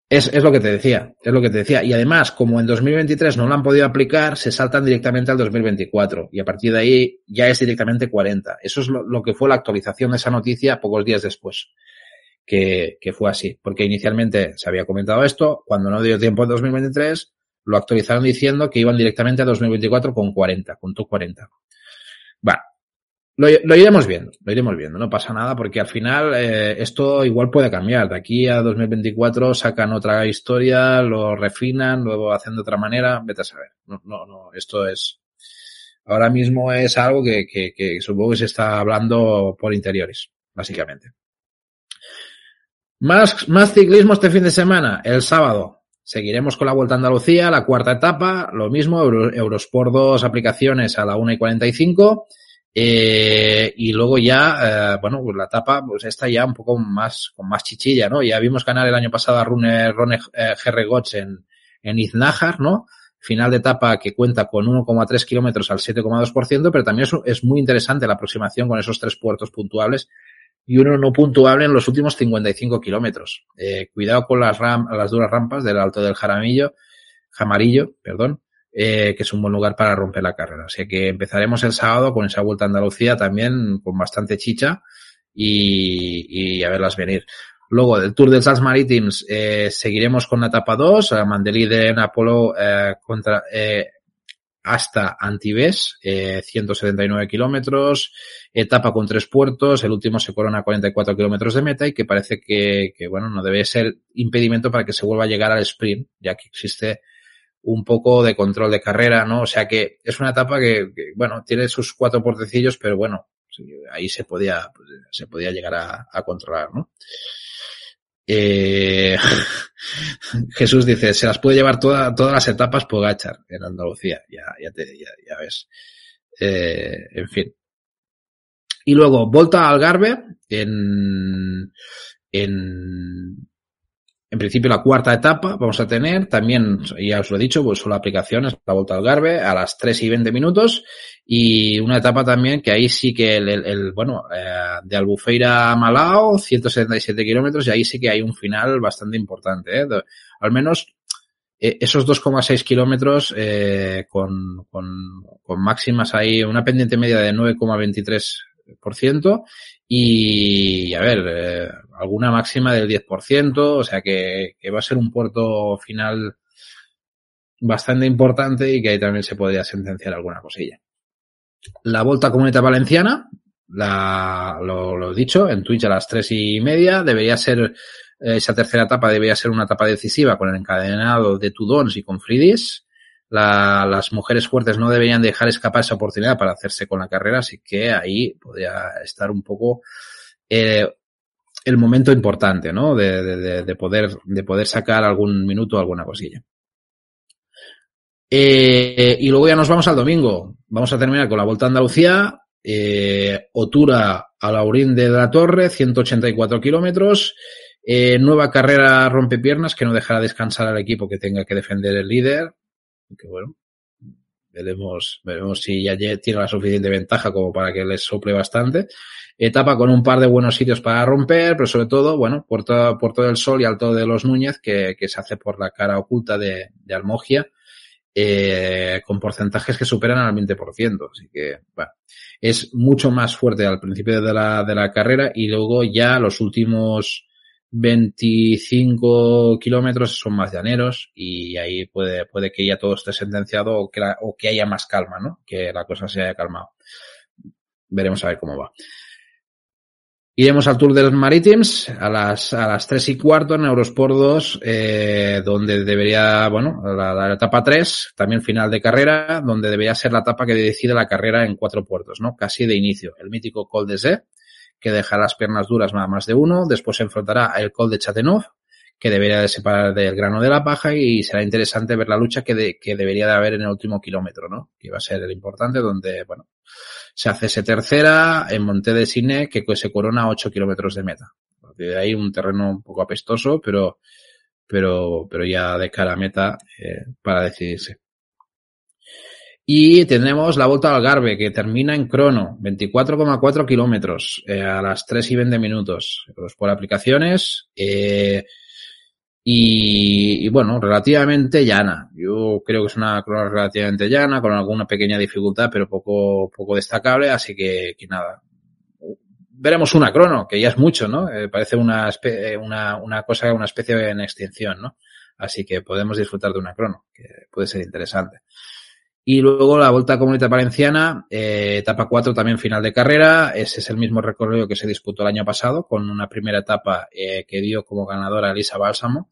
es, es, lo que te decía, es lo que te decía. Y además, como en 2023 no lo han podido aplicar, se saltan directamente al 2024 y a partir de ahí ya es directamente 40. Eso es lo, que fue la actualización de esa noticia pocos días después, que, que, fue así. Porque inicialmente se había comentado esto, cuando no dio tiempo en 2023, lo actualizaron diciendo que iban directamente a 2024 con 40, punto 40. Bueno, lo, iremos viendo, lo iremos viendo, no pasa nada porque al final eh, esto igual puede cambiar. De aquí a 2024 sacan otra historia, lo refinan, luego hacen de otra manera, vete a saber. No, no, no, esto es, ahora mismo es algo que, que, que supongo que se está hablando por interiores, básicamente. Más, más ciclismo este fin de semana, el sábado. Seguiremos con la Vuelta a Andalucía, la cuarta etapa, lo mismo, Euro, Eurosport 2 aplicaciones a la 1 y 45 eh, y luego ya, eh, bueno, pues la etapa, pues esta ya un poco más, con más chichilla, ¿no? Ya vimos ganar el año pasado a Rune, Rone eh, Gerregotz en, en Iznajar, ¿no? Final de etapa que cuenta con 1,3 kilómetros al 7,2%, pero también es, es, muy interesante la aproximación con esos tres puertos puntuables y uno no puntuable en los últimos 55 kilómetros. Eh, cuidado con las, ram, las duras rampas del Alto del Jaramillo, Jamarillo, perdón, eh, que es un buen lugar para romper la carrera. Así que empezaremos el sábado con esa vuelta a Andalucía también con bastante chicha y, a verlas venir. Luego, del Tour de Sals Maritims, eh, seguiremos con la etapa 2, a Mandelí de Napolo eh, contra, eh, hasta Antibes, eh, 179 kilómetros, etapa con tres puertos, el último se corona a 44 kilómetros de meta y que parece que, que, bueno, no debe ser impedimento para que se vuelva a llegar al sprint, ya que existe un poco de control de carrera, ¿no? O sea que es una etapa que, bueno, tiene sus cuatro portecillos, pero bueno, ahí se podía, se podía llegar a, controlar, ¿no? Eh, Jesús dice, se las puede llevar toda, todas las etapas por Gachar en Andalucía, ya, ya, te, ya, ya ves. Eh, en fin. Y luego, Volta al Algarve en, en, en principio la cuarta etapa vamos a tener, también, ya os lo he dicho, pues solo aplicaciones, la vuelta al Garbe a las 3 y 20 minutos y una etapa también que ahí sí que el, el, el bueno, eh, de Albufeira a Malao, 177 kilómetros y ahí sí que hay un final bastante importante, ¿eh? al menos eh, esos 2,6 kilómetros eh, con, con, con máximas ahí, una pendiente media de 9,23% y, a ver, eh, alguna máxima del 10%, o sea que, va a ser un puerto final bastante importante y que ahí también se podría sentenciar alguna cosilla. La Volta Comunidad Valenciana, la, lo, lo dicho, en Twitch a las tres y media, debería ser, esa tercera etapa debería ser una etapa decisiva con el encadenado de Tudons y con Fridis. La, las mujeres fuertes no deberían dejar escapar esa oportunidad para hacerse con la carrera, así que ahí podría estar un poco eh, el momento importante, ¿no? De, de, de, poder, de poder sacar algún minuto, alguna cosilla. Eh, y luego ya nos vamos al domingo. Vamos a terminar con la Vuelta a Andalucía, eh, Otura a Laurín de la Torre, 184 kilómetros. Nueva carrera rompepiernas que no dejará descansar al equipo que tenga que defender el líder. Que bueno, veremos, veremos si ya tiene la suficiente ventaja como para que les sople bastante. Etapa con un par de buenos sitios para romper, pero sobre todo, bueno, Puerto, Puerto del Sol y Alto de los Núñez, que, que se hace por la cara oculta de, de Almogia, eh, con porcentajes que superan al 20%. Así que, bueno, es mucho más fuerte al principio de la, de la carrera y luego ya los últimos 25 kilómetros son más llaneros y ahí puede, puede que ya todo esté sentenciado o que, la, o que haya más calma, ¿no? Que la cosa se haya calmado. Veremos a ver cómo va. Iremos al Tour de los Maritims a las, a las 3 y cuarto en Eurosport 2, eh, donde debería, bueno, la, etapa 3, también final de carrera, donde debería ser la etapa que decide la carrera en cuatro puertos, ¿no? Casi de inicio. El mítico Col de que deja las piernas duras nada más de uno, después se enfrentará al Col de Chatenov, que debería de separar del grano de la paja y será interesante ver la lucha que, de, que debería de haber en el último kilómetro, ¿no? Que va a ser el importante donde, bueno, se hace ese tercera en Monte de Cine que se corona a 8 kilómetros de meta. De ahí un terreno un poco apestoso, pero, pero, pero ya de cara a meta eh, para decidirse. Y tendremos la Vuelta al Algarve, que termina en crono, 24,4 kilómetros, eh, a las 3 y 20 minutos. Pues por aplicaciones, eh, y, bueno, relativamente llana. Yo creo que es una crono relativamente llana, con alguna pequeña dificultad, pero poco, poco destacable, así que, que nada. Veremos una crono, que ya es mucho, ¿no? Eh, parece una, una, una cosa, una especie en extinción, ¿no? Así que podemos disfrutar de una crono, que puede ser interesante. Y luego la Vuelta Comunitaria Valenciana, eh, etapa 4 también final de carrera. Ese es el mismo recorrido que se disputó el año pasado, con una primera etapa eh, que dio como ganadora Elisa Bálsamo,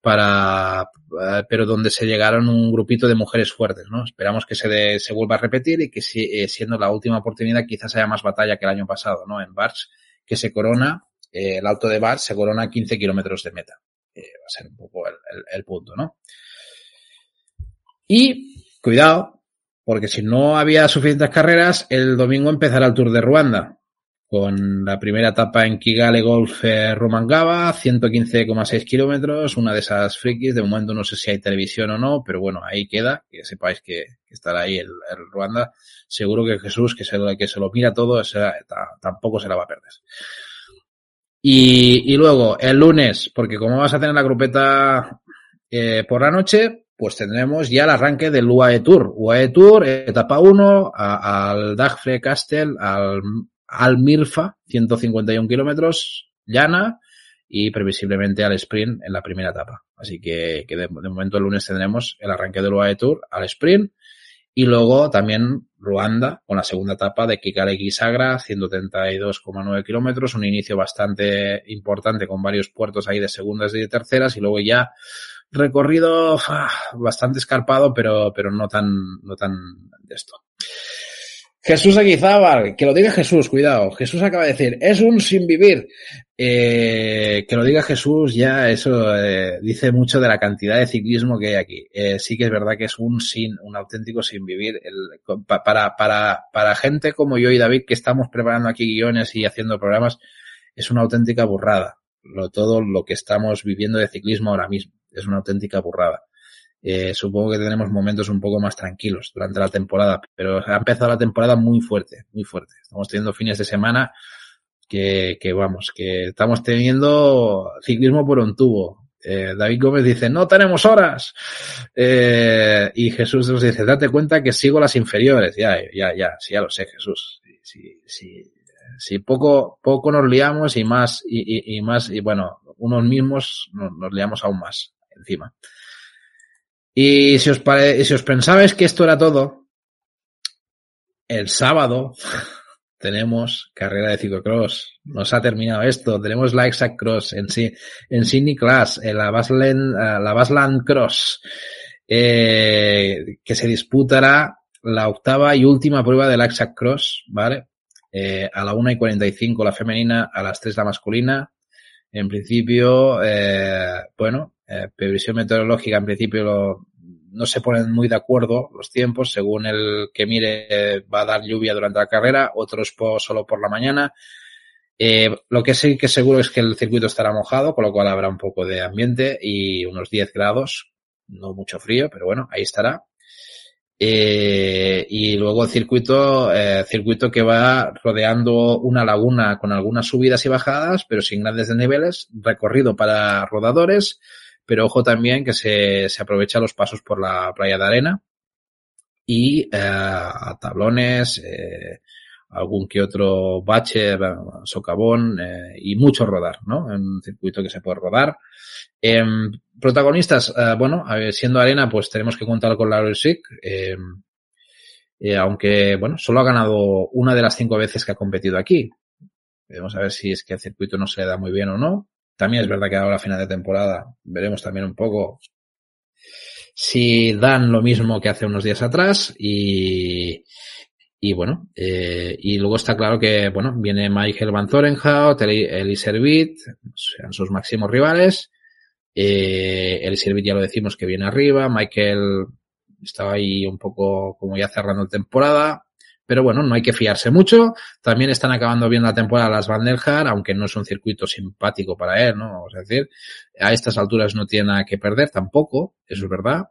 para, eh, pero donde se llegaron un grupito de mujeres fuertes, ¿no? Esperamos que se, se vuelva a repetir y que si, eh, siendo la última oportunidad quizás haya más batalla que el año pasado, ¿no? En Bars, que se corona, eh, el alto de Bars se corona a 15 kilómetros de meta. va a ser un poco el, el punto, ¿no? Y Cuidado, porque si no había suficientes carreras, el domingo empezará el Tour de Ruanda, con la primera etapa en Kigali Golf eh, Romangaba, 115,6 kilómetros, una de esas frikis, de momento no sé si hay televisión o no, pero bueno, ahí queda, que sepáis que, estará ahí el, el, Ruanda, seguro que Jesús, que se lo, que se lo mira todo, tampoco se la va a perder. Y, y luego, el lunes, porque como vas a tener la grupeta eh, por la noche, pues tendremos ya el arranque del UAE Tour. UAE Tour, etapa 1, al Dagfre Castle, al, al Mirfa, 151 kilómetros, llana, y previsiblemente al sprint en la primera etapa. Así que, que de, momento el lunes tendremos el arranque del UAE Tour al sprint y luego también Ruanda con la segunda etapa de Kigali Sagra, 132,9 kilómetros, un inicio bastante importante con varios puertos ahí de segundas y de terceras y luego ya recorrido ah, bastante escarpado, pero, pero no tan, no tan de esto. Jesús Aguizábal, que lo diga Jesús, cuidado. Jesús acaba de decir, es un sin vivir. Eh, que lo diga Jesús, ya eso eh, dice mucho de la cantidad de ciclismo que hay aquí. Eh, sí que es verdad que es un sin, un auténtico sin vivir. Para, para, para gente como yo y David, que estamos preparando aquí guiones y haciendo programas, es una auténtica burrada. Lo, todo lo que estamos viviendo de ciclismo ahora mismo. Es una auténtica burrada. Eh, supongo que tendremos momentos un poco más tranquilos durante la temporada, pero ha empezado la temporada muy fuerte, muy fuerte. Estamos teniendo fines de semana que, vamos, que estamos teniendo ciclismo por un tubo. Eh, David Gómez dice, no tenemos horas. Eh, y Jesús nos dice, date cuenta que sigo las inferiores. Ya, ya, ya, sí, ya lo sé, Jesús. Sí, sí, poco, poco nos liamos y más, y, y, y más, y bueno, unos mismos nos, nos liamos aún más encima. Y si os, pensabais que esto era todo, el sábado tenemos carrera de ciclocross. Nos ha terminado esto. Tenemos la Exact Cross en, en Sydney Class, en la Basland, eh, la Basland Cross, eh, que se disputará la octava y última prueba del Exact Cross, ¿vale? Eh, a la 1 y 45 la femenina, a las 3 la masculina. En principio, bueno, eh, previsión meteorológica en principio no se ponen muy de acuerdo los tiempos, según el que mire va a dar lluvia durante la carrera, otros solo por la mañana. Eh, lo que sí que seguro es que el circuito estará mojado, con lo cual habrá un poco de ambiente y unos 10 grados, no mucho frío, pero bueno, ahí estará. Eh, y luego el circuito, eh, circuito que va rodeando una laguna con algunas subidas y bajadas, pero sin grandes desniveles, recorrido para rodadores, pero ojo también que se, se aprovecha los pasos por la playa de arena y eh, a tablones, eh, algún que otro bache, socavón eh, y mucho rodar, ¿no? Un circuito que se puede rodar. Eh, protagonistas, bueno, siendo arena, pues tenemos que contar con Laurel Sick, eh, aunque, bueno, solo ha ganado una de las cinco veces que ha competido aquí. Vamos a ver si es que el circuito no se le da muy bien o no. También es verdad que ahora a final de temporada veremos también un poco si dan lo mismo que hace unos días atrás y, y bueno, eh, y luego está claro que, bueno, viene Michael Van Zorenhout, Eli Servit, sean sus máximos rivales. Eh, Servit ya lo decimos que viene arriba, Michael estaba ahí un poco como ya cerrando temporada. Pero bueno, no hay que fiarse mucho. También están acabando bien la temporada las Van der Haar, aunque no es un circuito simpático para él, ¿no? Vamos a decir, a estas alturas no tiene nada que perder tampoco, eso es verdad.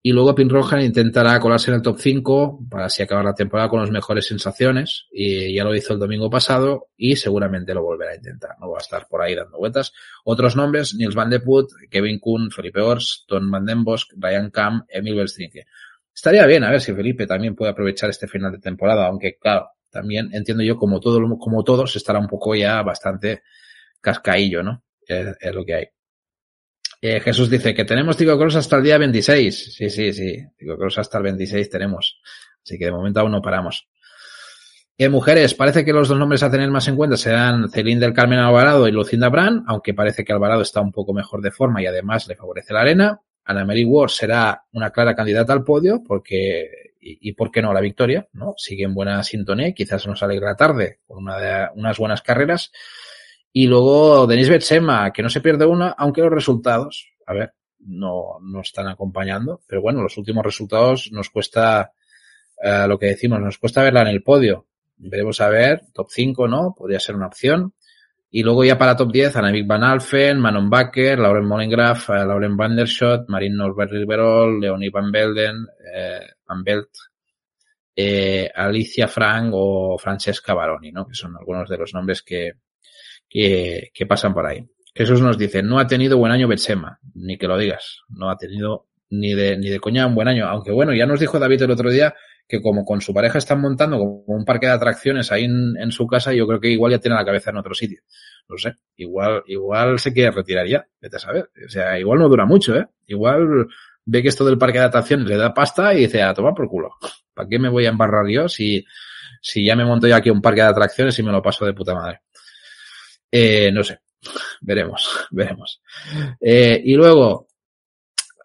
Y luego Pinroja intentará colarse en el top 5 para así acabar la temporada con las mejores sensaciones. Y ya lo hizo el domingo pasado y seguramente lo volverá a intentar. No va a estar por ahí dando vueltas. Otros nombres, Niels Van de Put, Kevin Kuhn, Felipe Ors, Tom Van Den Bosch, Ryan Kam, Emil Belstrinke. Estaría bien a ver si Felipe también puede aprovechar este final de temporada, aunque claro, también entiendo yo como todo, como todos estará un poco ya bastante cascaillo, ¿no? Es, lo que hay. Eh, Jesús dice que tenemos Tico Cross hasta el día 26. Sí, sí, sí. Tico Cross hasta el 26 tenemos. Así que de momento aún no paramos. Eh, mujeres, parece que los dos nombres a tener más en cuenta serán Celine del Carmen Alvarado y Lucinda Brand, aunque parece que Alvarado está un poco mejor de forma y además le favorece la arena. Ana Mary Ward será una clara candidata al podio porque, y, y por qué no la victoria, ¿no? Sigue en buena sintonía, quizás nos alegra tarde con una de, unas buenas carreras. Y luego Denis Betsema, que no se pierde una, aunque los resultados, a ver, no, no están acompañando. Pero bueno, los últimos resultados nos cuesta, eh, lo que decimos, nos cuesta verla en el podio. Veremos a ver, top 5, ¿no? Podría ser una opción. Y luego ya para top 10, Annemiek Van Alphen, Manon Bakker, Lauren Mollengraf, eh, Lauren Van der Schot, Marin Norbert Riverol, Leonie Van Belden, eh, Van Belt, eh, Alicia Frank o Francesca Baroni, ¿no? Que son algunos de los nombres que, que, que pasan por ahí. Jesús nos dice, no ha tenido buen año Betsema, ni que lo digas, no ha tenido ni de, ni de coña un buen año, aunque bueno, ya nos dijo David el otro día que como con su pareja están montando como un parque de atracciones ahí en, en su casa, yo creo que igual ya tiene la cabeza en otro sitio. No sé, igual, igual se quiere retirar ya, vete a saber. O sea, igual no dura mucho, ¿eh? Igual ve que esto del parque de atracciones le da pasta y dice, a tomar por culo. ¿Para qué me voy a embarrar yo si, si ya me monto yo aquí un parque de atracciones y me lo paso de puta madre? Eh, no sé, veremos, veremos. Eh, y luego,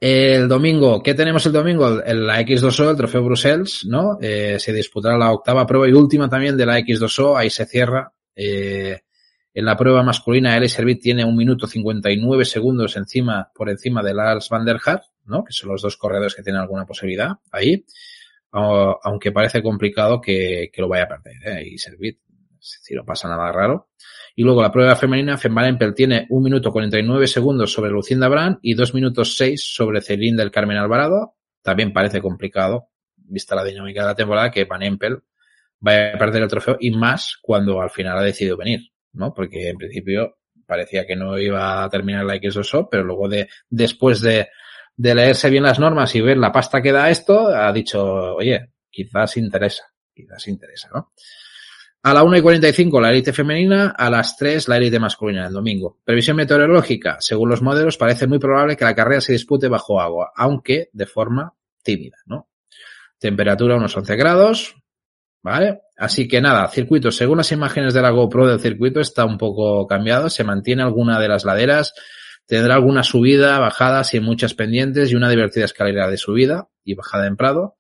el domingo, ¿qué tenemos el domingo? La X2O, el trofeo Brussels, ¿no? Eh, se disputará la octava prueba y última también de la X2O, ahí se cierra. Eh, en la prueba masculina, Eli Servit tiene un minuto 59 segundos encima, por encima de Lars van der ¿no? Que son los dos corredores que tienen alguna posibilidad ahí. aunque parece complicado que, que lo vaya a perder, ¿eh? Y Servit, si no pasa nada raro. Y luego la prueba femenina, Fembalempel tiene un minuto 49 segundos sobre Lucinda Brand y dos minutos 6 sobre Celine del Carmen Alvarado. También parece complicado, vista la dinámica de la temporada, que Van Empel vaya a perder el trofeo y más cuando al final ha decidido venir, ¿no? Porque en principio parecía que no iba a terminar la X2O, pero luego de, después de, de leerse bien las normas y ver la pasta que da esto, ha dicho, oye, quizás interesa, quizás interesa, ¿no? A la 1 y 45 la élite femenina, a las 3 la élite masculina el domingo. Previsión meteorológica. Según los modelos, parece muy probable que la carrera se dispute bajo agua, aunque de forma tímida, ¿no? Temperatura unos 11 grados, ¿vale? Así que nada, circuito, según las imágenes de la GoPro del circuito, está un poco cambiado, se mantiene alguna de las laderas, tendrá alguna subida, bajada sin muchas pendientes y una divertida escalera de subida y bajada en Prado.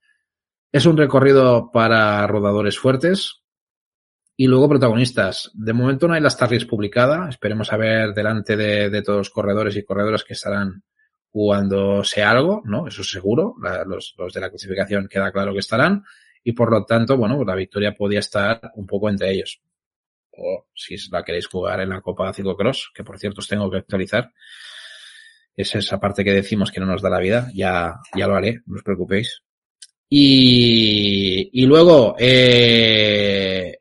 Es un recorrido para rodadores fuertes, y luego protagonistas. De momento no hay la Starlist publicada. Esperemos a ver delante de, de todos los corredores y corredoras que estarán jugándose algo, ¿no? Eso seguro. La, los, los, de la clasificación queda claro que estarán. Y por lo tanto, bueno, pues la victoria podía estar un poco entre ellos. O si la queréis jugar en la Copa Cross, que por cierto os tengo que actualizar. Es esa parte que decimos que no nos da la vida. Ya, ya lo haré, no os preocupéis. Y, y luego, eh,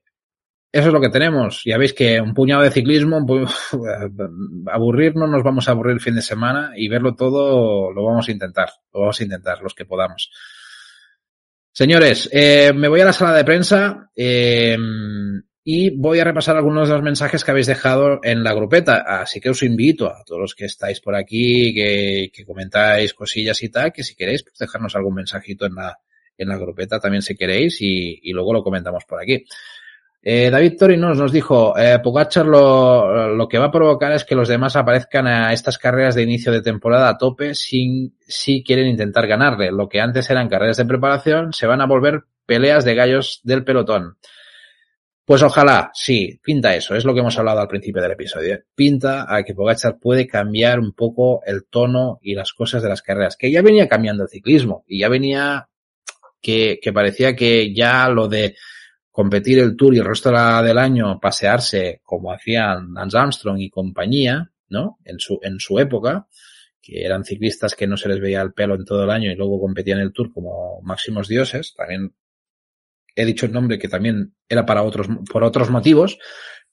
eso es lo que tenemos. Ya veis que un puñado de ciclismo, aburrirnos, nos vamos a aburrir el fin de semana y verlo todo lo vamos a intentar. Lo vamos a intentar, los que podamos. Señores, eh, me voy a la sala de prensa eh, y voy a repasar algunos de los mensajes que habéis dejado en la grupeta. Así que os invito a todos los que estáis por aquí, que, comentáis cosillas y tal, que si queréis, pues dejarnos algún mensajito en la, en la grupeta también si queréis y, y luego lo comentamos por aquí. Eh, David Torinos nos dijo, eh, Pogachar lo, lo, que va a provocar es que los demás aparezcan a estas carreras de inicio de temporada a tope sin, si quieren intentar ganarle. Lo que antes eran carreras de preparación se van a volver peleas de gallos del pelotón. Pues ojalá, sí, pinta eso, es lo que hemos hablado al principio del episodio. Pinta a que Pogachar puede cambiar un poco el tono y las cosas de las carreras, que ya venía cambiando el ciclismo y ya venía que, que parecía que ya lo de competir el Tour y el resto del año pasearse como hacían Lance Armstrong y compañía, ¿no? En su, en su época, que eran ciclistas que no se les veía el pelo en todo el año y luego competían el Tour como máximos dioses. También he dicho el nombre que también era para otros, por otros motivos,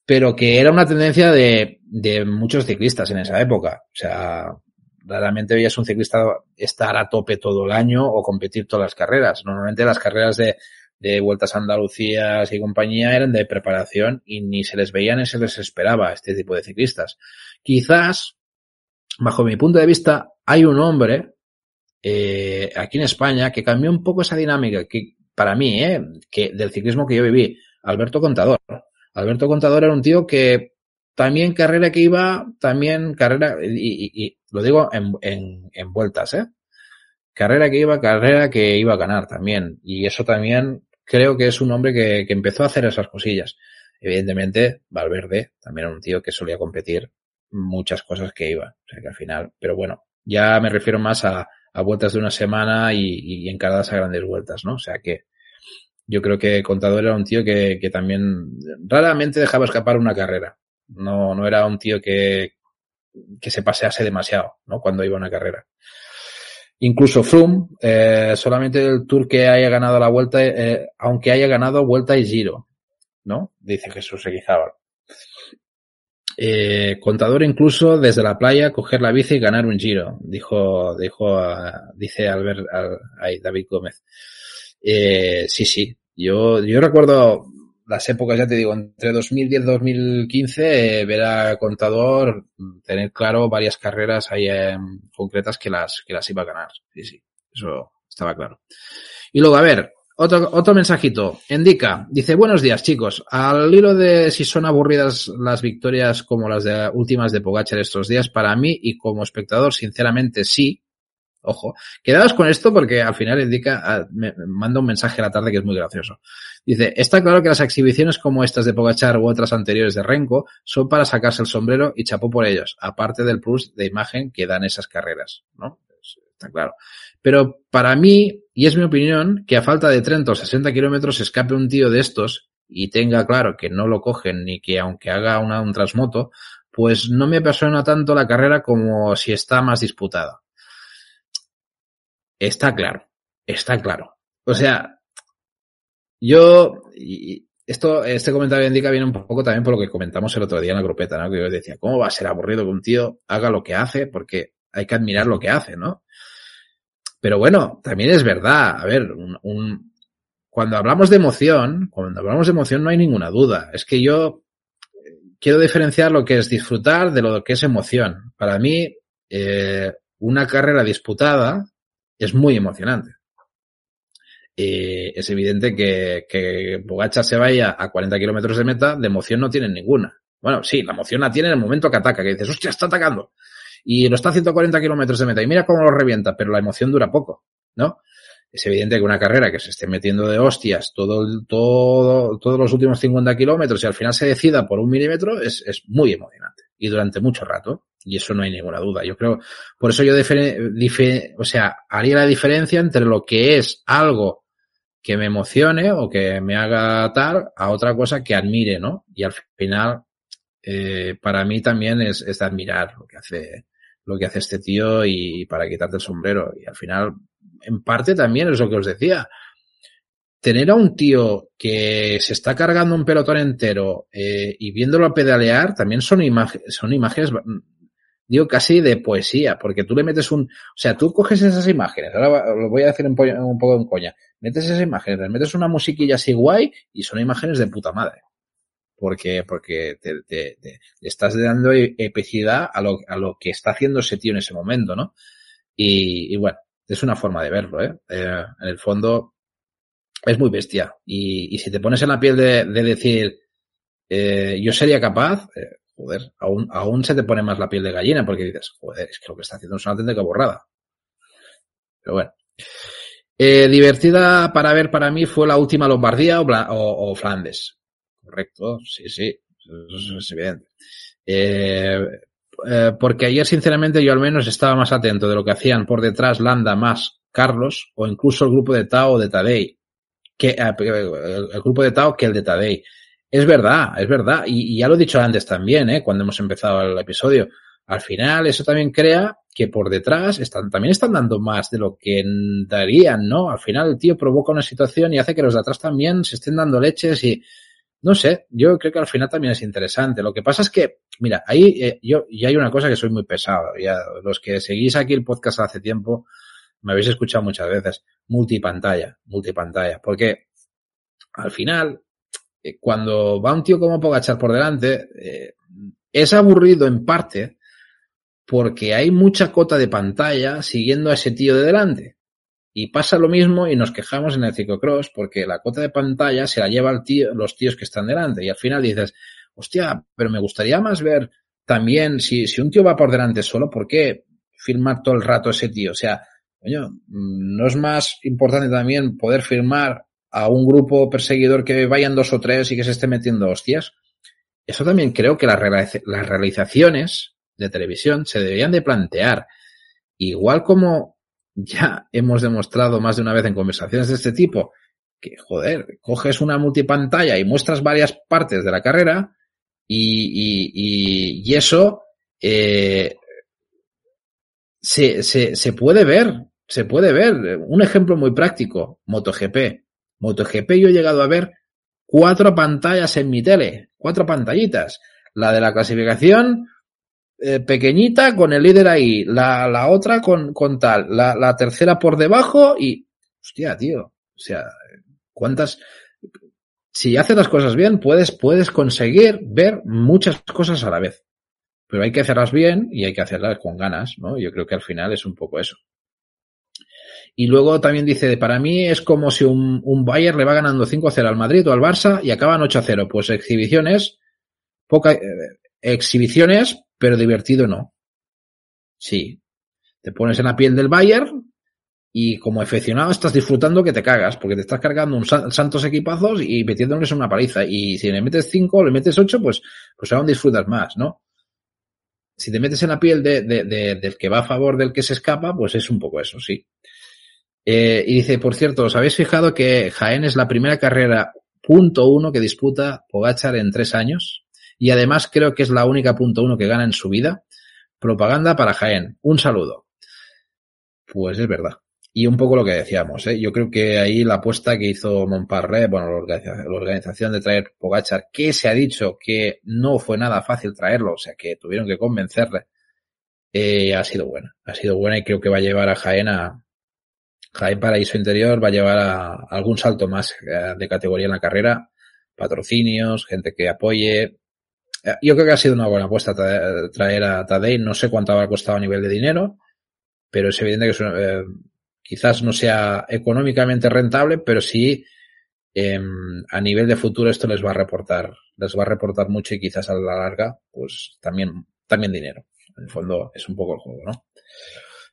pero que era una tendencia de, de muchos ciclistas en esa época. O sea, raramente veías un ciclista estar a tope todo el año o competir todas las carreras. Normalmente las carreras de, de vueltas a Andalucía y compañía eran de preparación y ni se les veía ni se les esperaba este tipo de ciclistas. Quizás, bajo mi punto de vista, hay un hombre eh, aquí en España que cambió un poco esa dinámica que para mí, eh, que del ciclismo que yo viví, Alberto Contador. Alberto Contador era un tío que también carrera que iba, también carrera, y, y, lo digo en, en, en, vueltas, ¿eh? Carrera que iba, carrera que iba a ganar también. Y eso también creo que es un hombre que, que empezó a hacer esas cosillas. Evidentemente, Valverde también era un tío que solía competir muchas cosas que iba. O sea que al final, pero bueno, ya me refiero más a, a vueltas de una semana y, y, encaradas a grandes vueltas, ¿no? O sea que yo creo que Contador era un tío que, que también raramente dejaba escapar una carrera. No, no era un tío que, que se pasease demasiado, ¿no? Cuando iba a una carrera. Incluso Froome, eh, solamente el Tour que haya ganado la vuelta, eh, aunque haya ganado vuelta y giro, ¿no? Dice Jesús Eguizábal. Eh, contador incluso desde la playa coger la bici y ganar un giro, dijo, dijo, dice Albert, al, ay, David Gómez. Eh, sí, sí. Yo, yo recuerdo las épocas, ya te digo, entre 2010 y 2015, eh, ver a Contador tener claro varias carreras ahí eh, concretas que las, que las iba a ganar. Sí, sí, eso estaba claro. Y luego, a ver, otro, otro mensajito. Indica, dice, buenos días chicos. Al hilo de si son aburridas las victorias como las de, últimas de Pogachar estos días, para mí y como espectador, sinceramente sí, Ojo, quedaos con esto porque al final indica, ah, manda un mensaje a la tarde que es muy gracioso. Dice, está claro que las exhibiciones como estas de Pogachar u otras anteriores de Renko son para sacarse el sombrero y chapó por ellos, aparte del plus de imagen que dan esas carreras, ¿no? Está claro. Pero para mí, y es mi opinión, que a falta de 30 o 60 kilómetros escape un tío de estos y tenga claro que no lo cogen ni que aunque haga una, un transmoto, pues no me apasiona tanto la carrera como si está más disputada. Está claro, está claro. O sea, yo, y esto, este comentario indica viene un poco también por lo que comentamos el otro día en la grupeta, ¿no? Que yo decía, ¿cómo va a ser aburrido que un tío haga lo que hace? Porque hay que admirar lo que hace, ¿no? Pero bueno, también es verdad, a ver, un, un, cuando hablamos de emoción, cuando hablamos de emoción no hay ninguna duda. Es que yo quiero diferenciar lo que es disfrutar de lo que es emoción. Para mí, eh, una carrera disputada es muy emocionante. Es evidente que, que Bogacha se vaya a 40 kilómetros de meta, de emoción no tiene ninguna. Bueno, sí, la emoción la tiene en el momento que ataca, que dices, hostia, está atacando. Y lo está a 140 kilómetros de meta. Y mira cómo lo revienta, pero la emoción dura poco, ¿no? Es evidente que una carrera que se esté metiendo de hostias todo, todo, todos los últimos 50 kilómetros y al final se decida por un milímetro es, es muy emocionante. Y durante mucho rato. Y eso no hay ninguna duda. Yo creo, por eso yo, dife, o sea, haría la diferencia entre lo que es algo que me emocione o que me haga tal a otra cosa que admire, ¿no? Y al final, eh, para mí también es, de admirar lo que hace, lo que hace este tío y, y para quitarte el sombrero. Y al final, en parte también es lo que os decía. Tener a un tío que se está cargando un pelotón entero eh, y viéndolo pedalear, también son, imágenes son imágenes digo casi de poesía, porque tú le metes un, o sea, tú coges esas imágenes, ahora lo voy a decir un, un poco en coña, metes esas imágenes, le metes una musiquilla así guay y son imágenes de puta madre. Porque, porque te, te, te estás dando epicidad a lo, a lo que está haciendo ese tío en ese momento, ¿no? Y, y bueno, es una forma de verlo, ¿eh? eh en el fondo, es muy bestia. Y, y si te pones en la piel de, de decir, eh, yo sería capaz, eh, joder, aún, aún se te pone más la piel de gallina porque dices, joder, es que lo que está haciendo es una auténtica borrada. Pero bueno. Eh, divertida para ver para mí fue la última Lombardía o, o, Flandes. Correcto, sí, sí, eso es evidente. Eh, eh, porque ayer, sinceramente, yo al menos estaba más atento de lo que hacían por detrás Landa más Carlos o incluso el grupo de Tao de Tadei. Que, eh, el grupo de Tao que el de Tadei. Es verdad, es verdad. Y, ya lo he dicho antes también, ¿eh? cuando hemos empezado el episodio. al final eso también crea que por detrás están, también están dando más de lo que darían, ¿no? Al final el tío provoca una situación y hace que los de atrás también se estén dando leches y, no sé, yo creo que al final también es interesante. Lo que pasa es que, mira, ahí eh, yo, y hay una cosa que soy muy pesado. Ya, los que seguís aquí el podcast hace tiempo, me habéis escuchado muchas veces, multipantalla, multipantalla. Porque al final, eh, cuando va un tío como Pogachar por delante, eh, es aburrido en parte porque hay mucha cota de pantalla siguiendo a ese tío de delante. Y pasa lo mismo y nos quejamos en el ciclocross porque la cota de pantalla se la lleva el tío, los tíos que están delante. Y al final dices, hostia, pero me gustaría más ver también, si, si un tío va por delante solo, ¿por qué filmar todo el rato ese tío? O sea, coño, ¿no es más importante también poder filmar a un grupo perseguidor que vayan dos o tres y que se esté metiendo hostias? Eso también creo que las, realizaciones de televisión se deberían de plantear. Igual como ya hemos demostrado más de una vez en conversaciones de este tipo, que joder, coges una multipantalla y muestras varias partes de la carrera y, eso eh, se, se puede ver, se puede ver. Un ejemplo muy práctico, MotoGP. MotoGP yo he llegado a ver cuatro pantallas en mi tele, cuatro pantallitas. La de la clasificación, eh, pequeñita con el líder ahí, la, la otra con, con tal, la, la tercera por debajo y, hostia, tío, o sea, cuántas, si haces las cosas bien, puedes, puedes conseguir ver muchas cosas a la vez. Pero hay que hacerlas bien y hay que hacerlas con ganas, ¿no? Yo creo que al final es un poco eso. Y luego también dice, para mí es como si un, un Bayern le va ganando 5-0 al Madrid o al Barça y acaban 8-0. Pues exhibiciones, poca, eh, exhibiciones, pero divertido no. Sí. Te pones en la piel del Bayern y como aficionado estás disfrutando que te cagas, porque te estás cargando un santos equipazos y metiéndoles una paliza. Y si le metes cinco o le metes ocho, pues, pues aún disfrutas más, ¿no? Si te metes en la piel de, del que va a favor del que se escapa, pues es un poco eso, sí. Eh, y dice, por cierto, ¿os habéis fijado que Jaén es la primera carrera punto uno que disputa Pogachar en tres años? y además creo que es la única punto uno que gana en su vida. Propaganda para Jaén. Un saludo. Pues es verdad. Y un poco lo que decíamos, ¿eh? yo creo que ahí la apuesta que hizo Montparre, bueno, la organización de traer Pogachar, que se ha dicho que no fue nada fácil traerlo, o sea que tuvieron que convencerle, eh, ha sido buena. Ha sido buena y creo que va a llevar a Jaén a, Jaén Paraíso Interior va a llevar a, algún salto más eh, de categoría en la carrera, patrocinios, gente que apoye, eh, yo creo que ha sido una buena apuesta traer a Tadei. No sé cuánto habrá costado a nivel de dinero, pero es evidente que eh, quizás no sea económicamente rentable, pero sí eh, a nivel de futuro esto les va a reportar, les va a reportar mucho y quizás a la larga, pues también, también dinero. En el fondo es un poco el juego, ¿no?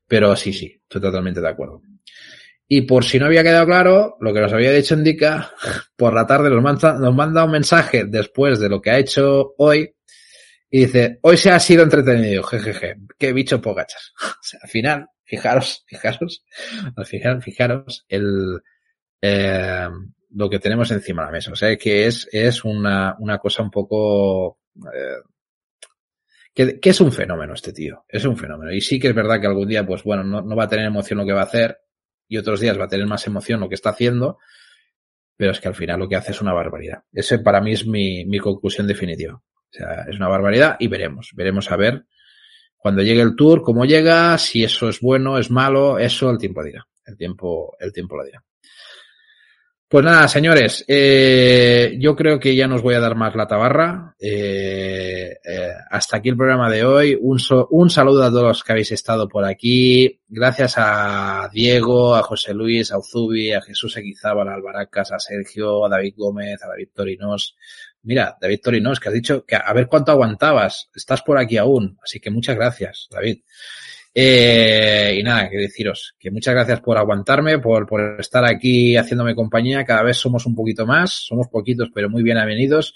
Pero sí, sí, estoy totalmente de acuerdo. Y por si no había quedado claro, lo que nos había dicho Indica, por la tarde nos manda, un mensaje después de lo que ha hecho hoy y dice, hoy se ha sido entretenido, jejeje, qué bicho pogachas. O sea, al final, fijaros, fijaros, al final, fijaros el, eh, lo que tenemos encima de la mesa. O sea, que es, es una, una cosa un poco, eh, que, que, es un fenómeno este tío, es un fenómeno. Y sí que es verdad que algún día, pues bueno, no, no va a tener emoción lo que va a hacer, y otros días va a tener más emoción lo que está haciendo, pero es que al final lo que hace es una barbaridad. Ese para mí es mi, mi conclusión definitiva. O sea, es una barbaridad y veremos, veremos a ver cuando llegue el tour, cómo llega, si eso es bueno, es malo, eso el tiempo dirá. El tiempo, el tiempo lo dirá. Pues nada, señores, eh, yo creo que ya nos voy a dar más la tabarra. Eh, eh, hasta aquí el programa de hoy. Un, saludo a todos los que habéis estado por aquí. Gracias a Diego, a José Luis, a Uzubi, a Jesús Equizábal, a Albaracas, a Sergio, a David Gómez, a David Torinos. Mira, David Torinos, que has dicho que a ver cuánto aguantabas. Estás por aquí aún. Así que muchas gracias, David. Eh, y nada, que deciros que muchas gracias por aguantarme, por, por estar aquí haciéndome compañía. Cada vez somos un poquito más, somos poquitos, pero muy bienvenidos.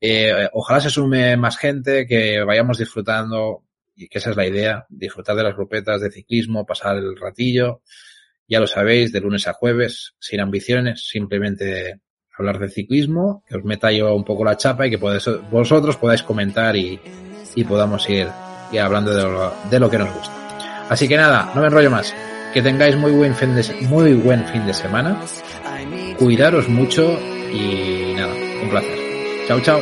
Eh, ojalá se sume más gente, que vayamos disfrutando, y que esa es la idea, disfrutar de las grupetas de ciclismo, pasar el ratillo. Ya lo sabéis, de lunes a jueves, sin ambiciones, simplemente hablar de ciclismo, que os meta yo un poco la chapa y que vosotros podáis comentar y, y podamos ir y hablando de lo, de lo que nos gusta. Así que nada, no me enrollo más. Que tengáis muy buen fin de, muy buen fin de semana. Cuidaros mucho y nada, un placer. Chao, chao.